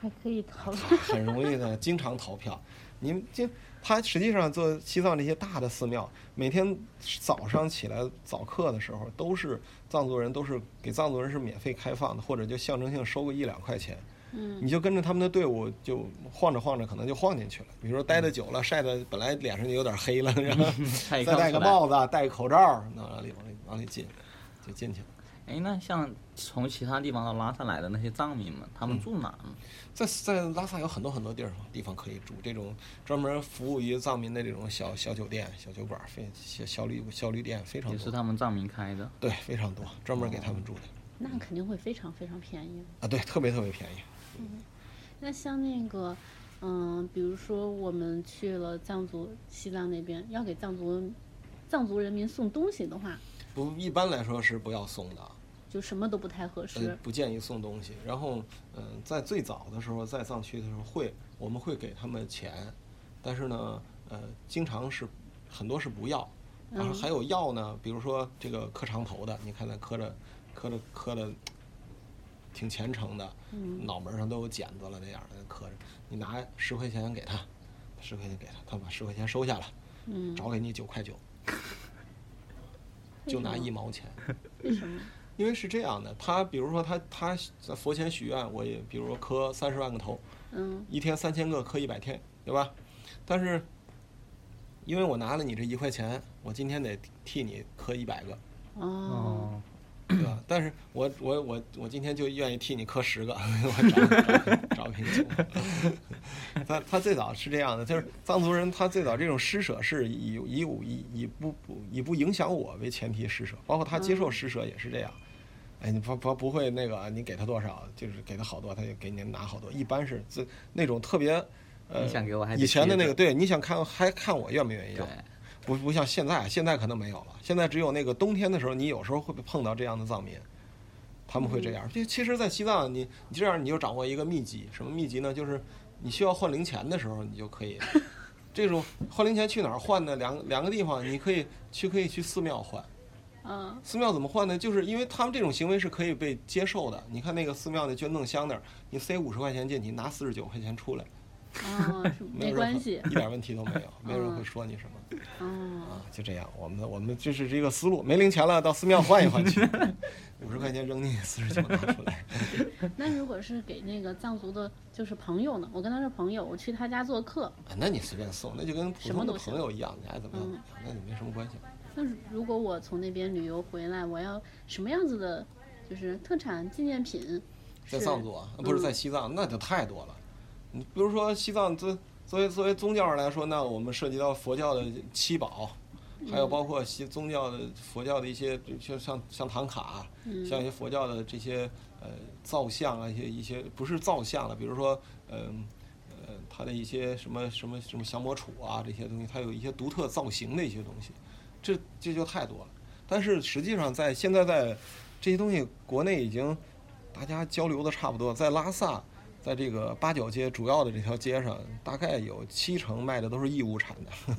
还可以逃票。很容易的，经常逃票。你们就他实际上做西藏这些大的寺庙，每天早上起来早课的时候，都是藏族人都是给藏族人是免费开放的，或者就象征性收个一两块钱。嗯你就跟着他们的队伍就晃着晃着，可能就晃进去了。比如说待的久了，晒的本来脸上就有点黑了，然后 再戴个帽子，戴个口罩，那往里往里往里进，就进去了。哎，那像从其他地方到拉萨来的那些藏民们，他嗯们住哪呢？在在拉萨有很多很多地儿地方可以住，这种专门服务于藏民的这种小小酒店、小酒馆、非小小旅小旅店非常也是，他们藏民开的。对，非常多，专门给他们住的那肯定会非常非常便宜。啊，对，特别特别便宜。嗯那像那个，嗯，比如说我们去了藏族西藏那边，要给藏族藏族人民送东西的话，不，一般来说是不要送的，就什么都不太合呃适。，不建议送东西。然后，嗯、在最早的时候，在藏区的时候会，我们会给他们钱，但是呢，呃，经常是很多是不要，然后嗯还有要呢，比如说这个磕长头的，你看他磕着磕着磕的挺虔诚的，嗯脑门上都有茧子了那样的磕着，你拿十块钱给他，十块钱给他，他把十块钱收下了，嗯，找给你九块九，就拿一毛钱。为什么？因为是这样的，他比如说他他在佛前许愿，我也比如说磕三十万个头，嗯一天三千个磕一百天，对吧？但是因为我拿了你这一块钱，我今天得替你磕一百个，哦，对吧？但是我我我我今天就愿意替你磕十个，我找找给你。他他最早是这样的，就是藏族人他最早这种施舍是以以我以以不不以不影响我为前提施舍，包括他接受施舍也是这样。哎，你不不不会那个，你给他多少，就是给他好多，他就给你拿好多。一般是这那种特别，呃，你想给我还以前的那个对，你想看还看我愿不愿意要，，不不像现在，现在可能没有了。现在只有那个冬天的时候，你有时候会碰到这样的藏民，他们会这样。这其实，在西藏，你你这样你就掌握一个秘籍，什么秘籍呢？就是你需要换零钱的时候，你就可以。这种换零钱去哪儿换呢？两两个地方，你可以去可以去寺庙换。嗯寺庙怎么换呢？就是因为他们这种行为是可以被接受的。你看那个寺庙的捐赠箱那儿，你塞五十块钱进去，拿四十九块钱出来，哦，是 没关系。一点问题都没有，没有人会说你什么。哦，啊，就这样，我们我们这是这个思路，没零钱了，到寺庙换一换去，五十块钱扔进去，四十九拿出来。那如果是给那个藏族的，就是朋友呢？我跟他是朋友，我去他家做客，啊那你随便送，那就跟普通的朋友一样，你爱怎么样怎嗯么样，那你没什么关系。那如果我从那边旅游回来，我要什么样子的，就是特产纪念品？在藏族啊，不是在西藏，那就太多了。你比如说西藏作作为作为宗教上来说，那我们涉及到佛教的七宝，还有包括西宗教的佛教的一些，就像像唐卡，嗯像一些佛教的这些呃造像啊，一些一些不是造像了，比如说嗯呃它的一些什么什么什么降魔杵啊这些东西，它有一些独特造型的一些东西，这这就太多了。但是实际上在现在在这些东西国内已经大家交流的差不多，在拉萨，在这个八角街主要的这条街上，大概有七成卖的都是义乌产的。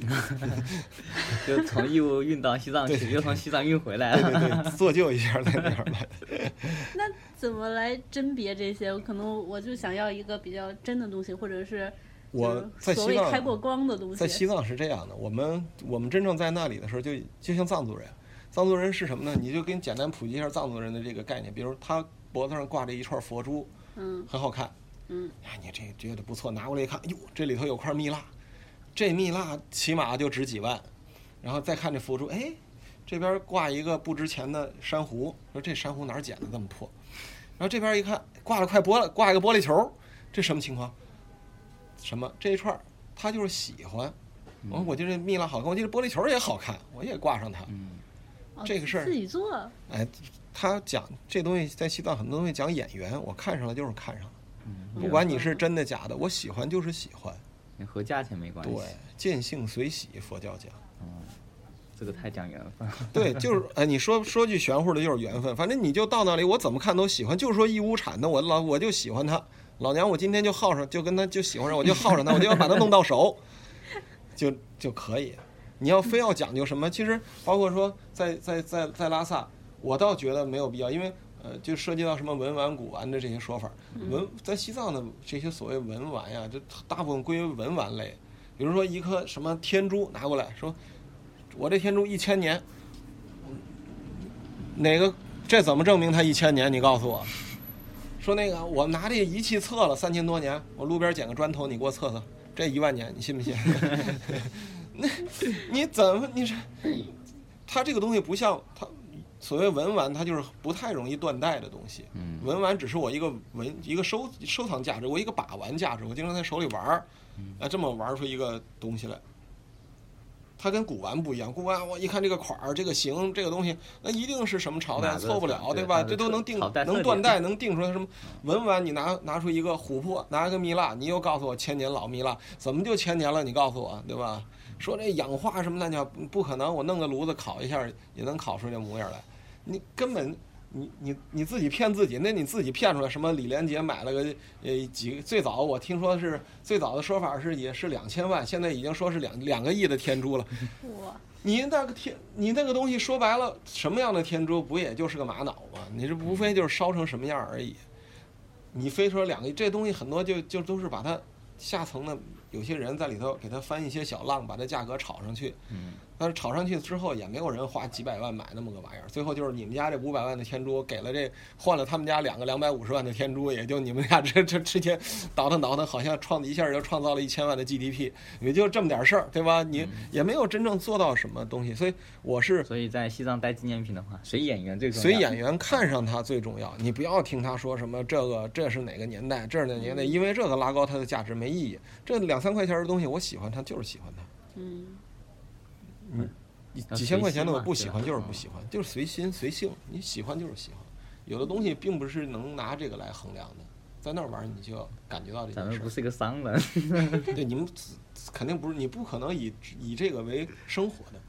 就从义乌运到西藏去，又从西藏运回来对了。对对，做旧一下在那儿卖。那怎么来甄别这些？可能我就想要一个比较真的东西，或者是我在西藏开过光的东西。在西藏是这样的，我们我们真正在那里的时候就，就像藏族人，藏族人是什么呢？你就给你简单普及一下藏族人的这个概念，比如他脖子上挂着一串佛珠，嗯很好看，嗯，哎，你这觉得不错，拿过来一看，哟，这里头有块蜜蜡，这蜜蜡起码就值几万，然后再看这佛珠，哎，这边挂一个不值钱的珊瑚，说这珊瑚哪儿捡的这么破？然后这边一看，挂了块玻璃，挂一个玻璃球，这什么情况？什么？这一串儿他就是喜欢，我、我觉得这蜜蜡好看，我觉得玻璃球也好看，我也挂上它。嗯，哦这个事儿自己做，哎，他讲这东西在西藏很多东西讲眼缘，我看上了就是看上了，嗯不管你是真的假的，我喜欢就是喜欢。和价钱没关系。对，见性随喜，佛教讲。这个太讲缘分了。对，就是哎，你说说句玄乎的，就是缘分。反正你就到那里，我怎么看都喜欢。就说义乌产的，我老我就喜欢它。老娘，我今天就耗上，就跟他就喜欢上，我就耗上他，我就要把他弄到手，就就可以。你要非要讲究什么，其实包括说在在在在拉萨，我倒觉得没有必要，因为呃，就涉及到什么文玩古玩的这些说法。文在西藏的这些所谓文玩呀，这大部分归为文玩类。比如说一颗什么天珠拿过来说，我这天珠一千年，哪个这怎么证明它一千年？你告诉我。说那个我拿这仪器测了三千多年，我路边捡个砖头，你给我测测，这一万年，你信不信？那你怎么你说？它这个东西不像它所谓文玩，它就是不太容易断代的东西。嗯文玩只是我一个文一个收收藏价值，我一个把玩价值，我经常在手里玩儿，啊，这么玩出一个东西来。它跟古玩不一样，古玩我一看这个款儿、这个形、这个东西，那一定是什么朝代，错不了，对吧？这都能定能断代，能定出来什么文玩？你拿拿出一个琥珀，拿一个蜜蜡，你又告诉我千年老蜜蜡，怎么就千年了？你告诉我，对吧？说这氧化什么乱七八，不可能，我弄个炉子烤一下也能烤出这模样来，你根本。你你你自己骗自己，那你自己骗出来什么？李连杰买了个呃几最早我听说是最早的说法是也是两千万，现在已经说是两两个亿的天珠了。哇，你那个天，你那个东西说白了，什么样的天珠不也就是个玛瑙吗？你这无非就是烧成什么样而已。你非说两个亿，这东西很多就就都是把它下层的有些人在里头给它翻一些小浪，把这价格炒上去。嗯，但是炒上去之后，也没有人花几百万买那么个玩意儿。最后就是你们家这五百万的天珠，给了这换了他们家两个两百五十万的天珠，也就你们俩这这之间倒腾倒腾，好像创一下就创造了一千万的 GDP，也就这么点事儿，对吧？你也没有真正做到什么东西，所以我是所以在西藏带纪念品的话，随演员最重要。随演员看上他最重要，你不要听他说什么这个这是哪个年代，这是哪个年代，因为这个拉高它的价值没意义。这两三块钱的东西，我喜欢它就是喜欢它。嗯，几几千块钱的我不喜欢，就是嗯不喜欢，就是随心随性。你喜欢就是喜欢，有的东西并不是能拿这个来衡量的，在那儿玩你就要感觉到这件事。咱们不是个商人，对，你们肯定不是，你不可能以以这个为生活的。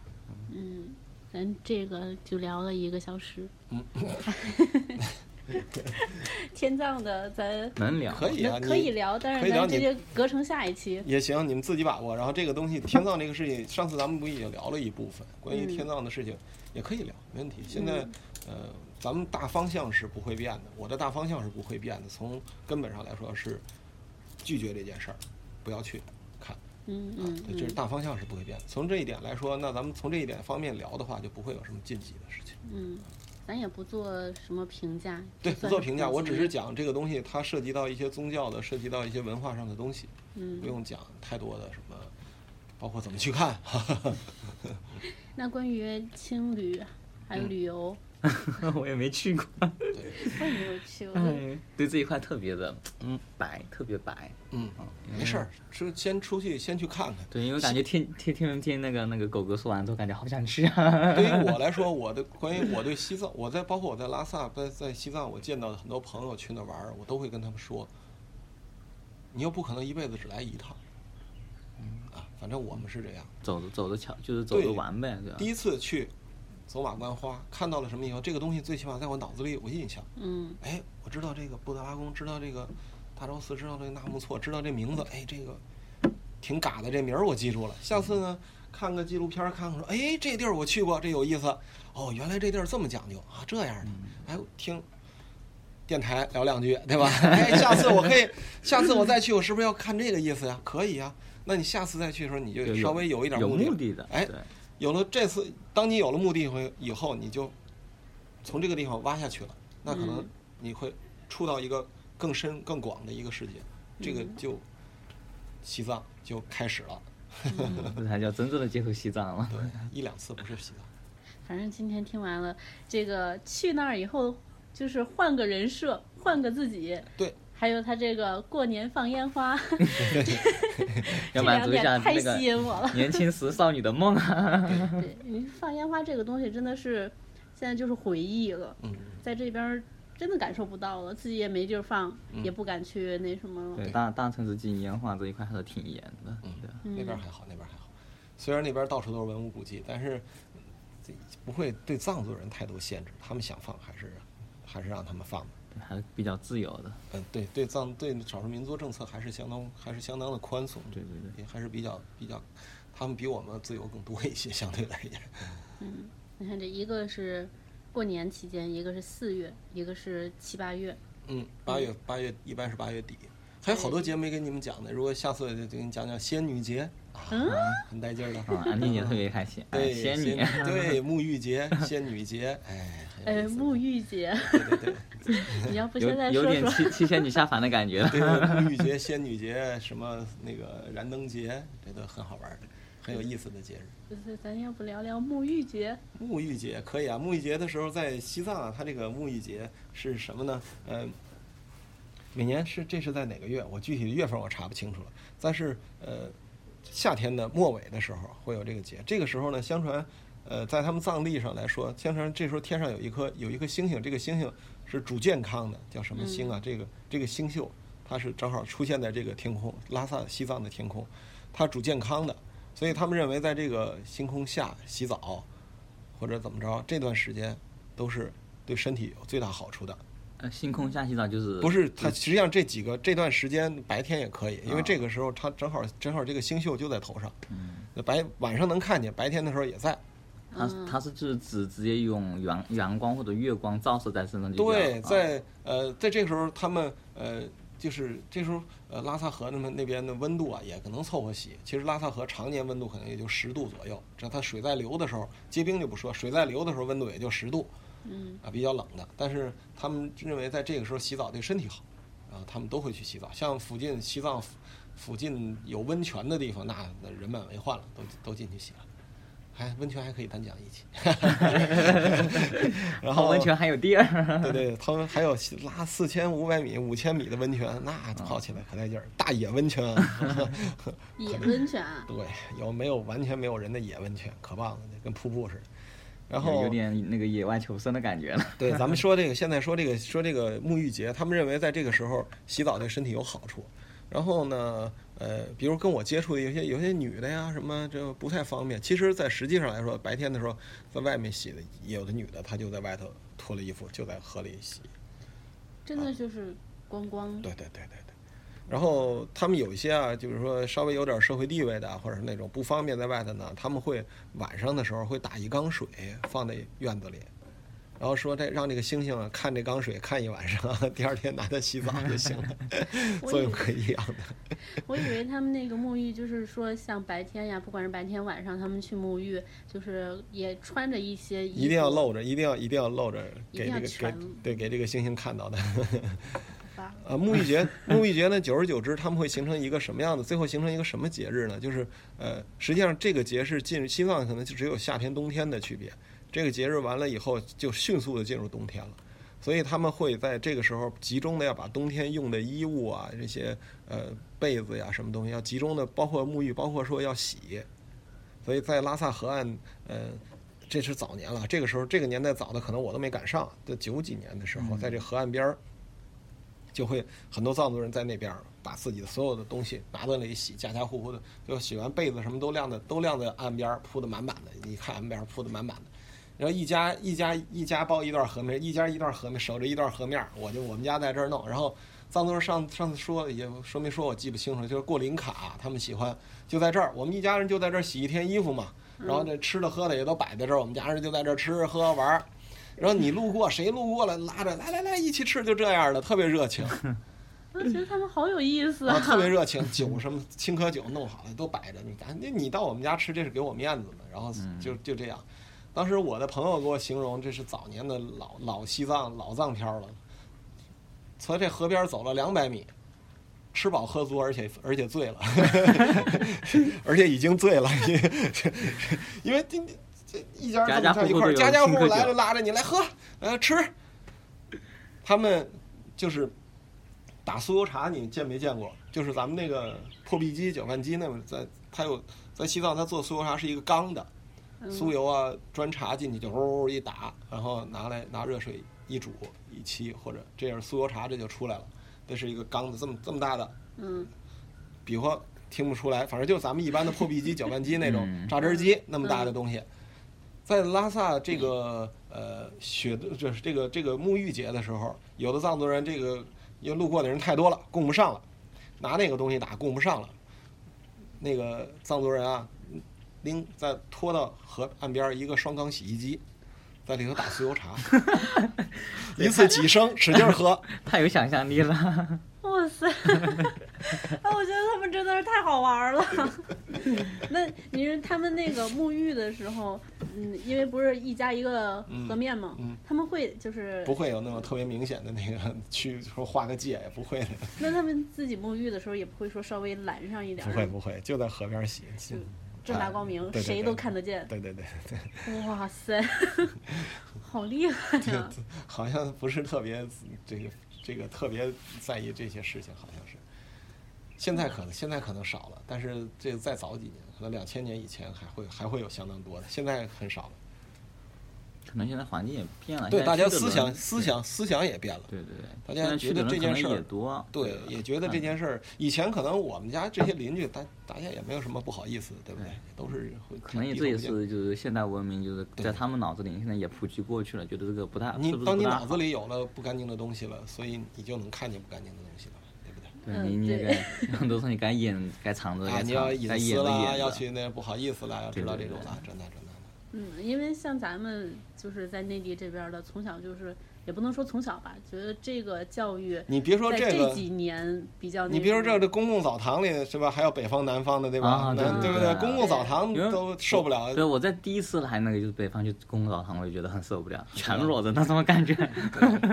嗯，咱这个就聊了一个小时。嗯 天葬的咱能聊。可以啊，可以聊，但可以聊你是咱这就隔成下一期。也行，你们自己把握。然后这个东西，天葬这个事情，上次咱们不也聊了一部分关于嗯天葬的事情，也可以聊，没问题。现在，呃，咱们大方向是不会变的，我的大方向是不会变的。从根本上来说是拒绝这件事儿，不要去看。嗯嗯对，这是嗯大方向是不会变。从这一点来说，那咱们从这一点方面聊的话，就不会有什么禁忌的事情。嗯，咱也不做什么评价。对，不做评价，我只是讲这个东西，它涉及到一些宗教的，涉及到一些文化上的东西，嗯不，用讲太多的什么，包括怎么去看。那关于青旅还有嗯旅游，我也没去过。我也没有去过。哎，对这一块特别的，嗯，白，特别白。嗯，嗯没事儿，是先出去先去看看。对，因为感觉听听听听那个那个狗哥说完之后，感觉好想去啊。对于我来说，我的关于我对西藏，我在包括我在拉萨，在在西藏，我见到的很多朋友去那玩儿，我都会跟他们说，你又不可能一辈子只来一趟。啊，反正我们是这样。走着走着瞧，就是走着对玩呗，对吧第？一次去，走马观花，看到了什么以后，这个东西最起码在我脑子里有个印象。嗯哎，我知道这个布达拉宫，知道这个大昭寺，知道这个纳木错，知道这名字。哎，这个挺嘎的，这名儿我记住了。下次呢，看个纪录片儿，看看说，哎，这地儿我去过，这有意思。哦，原来这地儿这么讲究啊，这样的。哎，听电台聊两句，对吧？哎，下次我可以，下次我再去，我是不是要看这个意思呀？可以呀。那你下次再去的时候，你就稍微有一点有目的的的，哎对，有了这次，当你有了目的会以后，你就从这个地方挖下去了，那可能嗯你会触到一个更深、更广的一个世界，这个嗯就西藏就开始了。嗯，这才叫真正的接触西藏了。对，一两次不是西藏。反正今天听完了这个去那儿以后，就是换个人设，换个自己。对。还有他这个过年放烟花，这要满两足一下点太那个吸引我了。年轻时少女的梦啊！对你放烟花这个东西真的是，现在就是回忆了，嗯，在这边儿真的感受不到了，自己也没地儿放，也不敢去那什么了。对，大大城市禁烟花这一块还是挺严的。嗯对，那边还好，那边还好。虽然那边到处都是文物古迹，但是这不会对藏族人太多限制，他们想放还是还是让他们放的。对还是比较自由的。嗯，对对藏对少数民族政策还是相当还是相当的宽松，对对对，也还是比较比较，他们比我们自由更多一些，相对来言。你看这一个是过年期间，一个是四月，一个是七八月。嗯，八月八月一般是八月底，还有好多节没跟你们讲呢。如果下次就给你讲讲仙女节，啊，很带劲儿的。啊，安妮姐特别开心，哎，对，仙女，对，沐浴节、仙女节，哎，哎，沐浴节，对对对，你要不现在有点说说？七七仙女下凡的感觉 了。对沐浴节、仙女节，什么那个燃灯节，这都很好玩的，很有意思的节日。就是咱要不聊聊沐浴节？沐浴节可以啊，沐浴节的时候在西藏啊，它这个沐浴节是什么呢？嗯、每年是这是在哪个月？我具体的月份我查不清楚了。但是呃，夏天的末尾的时候会有这个节。这个时候呢，相传呃，在他们藏历上来说，相传这时候天上有一颗有一颗星星，这个星星是主健康的，叫什么星啊？这个这个星宿，它是正好出现在这个天空，拉萨西藏的天空，它主健康的，所以他们认为在这个星空下洗澡。或者怎么着，这段时间都是对身体有最大好处的。呃，星空下洗澡就是不是它，实际上这几个这段时间白天也可以，因为啊这个时候它正好正好这个星宿就在头上，白晚上能看见，白天的时候也在。它是它是指直直接用阳阳光或者月光照射在身上就对，啊在呃在这个时候他们呃就是这时候呃拉萨河那么那边的温度啊也可能凑合洗。其实拉萨河常年温度可能也就十度左右，只要它水在流的时候，结冰就不说，水在流的时候温度也就十度。嗯，啊，比较冷的。但是他们认为在这个时候洗澡对身体好，啊，他们都会去洗澡。像附近西藏附附近有温泉的地方，那那人满为患了，都都进去洗了。还温泉还可以单讲一期，然后泡温泉还有地儿，对对，他们还有拉四千五百米、五千米的温泉，那泡起来可带劲儿，大野温泉。野温泉啊，对，有没有完全没有人的野温泉，可棒了，跟瀑布似的。然后有有点那个野外求生的感觉了。对，咱们 说这个，现在说这个说这个沐浴节，他们认为在这个时候洗澡对身体有好处。然后呢，呃，比如跟我接触的有些有些女的呀，什么这不太方便。其实，在实际上来说，白天的时候在外面洗的，有的女的她就在外头脱了衣服就在河里洗。真的就是光光。对对对对对。然后他们有一些啊，就是说稍微有点社会地位的，或者是那种不方便在外头呢，他们会晚上的时候会打一缸水放在院子里，然后说这让这个猩猩啊看这缸水看一晚上，第二天拿它洗澡就行了，作用以可以一样的。我以为他们那个沐浴就是说，像白天呀，不管是白天晚上，他们去沐浴，就是也穿着一些一定要露着，一定要一定要露着，给这个给对给这个猩猩看到的。吧。呃，沐浴节，沐浴节呢，久而久之，他们会形成一个什么样的？最后形成一个什么节日呢？就是呃，实际上这个节是进入西藏可能就只有夏天冬天的区别。这个节日完了以后，就迅速的进入冬天了，所以他们会在这个时候集中的要把冬天用的衣物啊，这些呃被子呀什么东西要集中的，包括沐浴，包括说要洗。所以在拉萨河岸，呃，这是早年了。这个时候，这个年代早的可能我都没赶上。在九几年的时候，在这河岸边儿，就会很多藏族人在那边儿把自己的所有的东西拿到那里洗，家家户户的就洗完被子什么都晾的都晾在岸边儿铺的满满的。你看岸边儿铺的满满的，然后一家一家一家包一段河面，一家一段河面，守着一段河面儿，我就我们家在这儿弄。然后藏族人上上次说也说没说，我记不清楚，就是过林卡，他们喜欢就在这儿，我们一家人就在这儿洗一天衣服嘛，然后这吃的喝的也都摆在这儿，我们家人就在这儿吃喝玩儿。然后你路过，谁路过了拉着来来来一起吃，就这样的，特别热情。我觉得他们好有意思啊，特别热情，酒什么青稞酒弄好了都摆着，你赶你你到我们家吃，这是给我面子嘛，然后就就这样。当时我的朋友给我形容，这是早年的老老西藏老藏漂了，从这河边走了两百米，吃饱喝足，而且而且醉了，而且已经醉了，因为因为这这一家家家户户一块儿，家家户户来了了，拉着你来喝，来吃。他们就是打酥油茶，你见没见过？就是咱们那个破壁机、搅拌机那么在，它有在西藏，它做酥油茶是一个钢的，酥油啊砖茶进去就呜一打，然后拿来拿热水一煮一沏，或者这样酥油茶这就出来了。这是一个缸子，这么这么大的，嗯，比划听不出来，反正就是咱们一般的破壁机、搅拌机那种嗯榨汁机那么大的东西。在拉萨这个呃雪的，就是这个这个沐浴节的时候，有的藏族人这个因为路过的人太多了，供不上了，拿那个东西打供不上了。那个藏族人啊，拎再拖到河岸边一个双缸洗衣机，在里头打酥油茶，一次几升，使劲喝。太有想象力了。哇塞！哎，我觉得他们真的是太好玩了。那你说他们那个沐浴的时候，嗯，因为不是一家一个河面吗？嗯嗯他们会就是不会有那种特别明显的那个去说画个界，也不会的，那他们自己沐浴的时候也不会说稍微拦上一点，不会不会，就在河边洗。正大光明，对对谁都看得见。对对对对，哇塞，好厉害 呀！好像不是特别这个这个特别在意这些事情，好像是。现在可能现在可能少了，但是这再早几年，可能两千年以前还会还会有相当多的，现在很少了。可能现在环境也变了，对，大家思想思想思想也变了。对对对，大家觉得这件事儿也多，对，也觉得这件事儿，以前可能我们家这些邻居，大大家也没有什么不好意思，对不对？都是会可能也这也是就是现代文明，就是对在他们脑子里现在也普及过去了，觉得这个不太，你当你脑子里有了不干净的东西了，所以你就能看见不干净的东西了，对不对？嗯对你你该 很多东西该掩该藏着啊，该你要藏，该隐私啦，掩着掩着。要去那不好意思啦，要知道这种啦，真的真的。嗯，因为像咱们就是在内地这边的，从小就是也不能说从小吧，觉得这个教育你别说这个，几年比较那你别说这个这公共澡堂里是吧？还有北方南方的对吧？啊对南不对？对对对公共澡堂都受不了对，，我在第一次来那个就是北方就公共澡堂，我就觉得很受不了，全裸着那种感觉。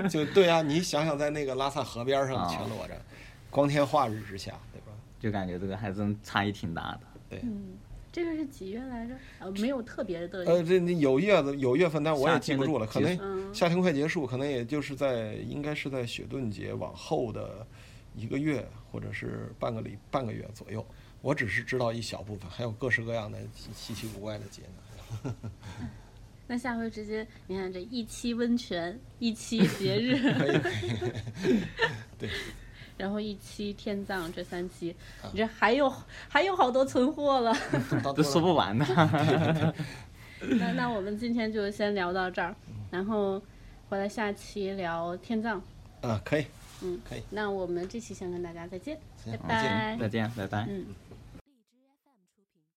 就对啊，你想想在那个拉萨河边上啊全裸着，光天化日之下，对吧？就感觉这个还真差异挺大的。嗯，这个是几月来着？呃，没有特别的。呃，这你有月子有月份，但我也记不住了，可能夏天快结束，可能也就是在应该是在雪顿节往后的一个月或者是半个礼半个月左右。我只是知道一小部分，还有各式各样的稀稀奇古怪的节呢。那下回直接你看这一期温泉，一期节日，可以可以，对，然后一期天葬，这三期，啊你这还有还有好多存货了。到都说不完呢。那那我们今天就先聊到这儿，然后回来下期聊天葬。啊，可以，嗯，可以。那我们这期先跟大家再见，拜拜。再见，拜拜。嗯。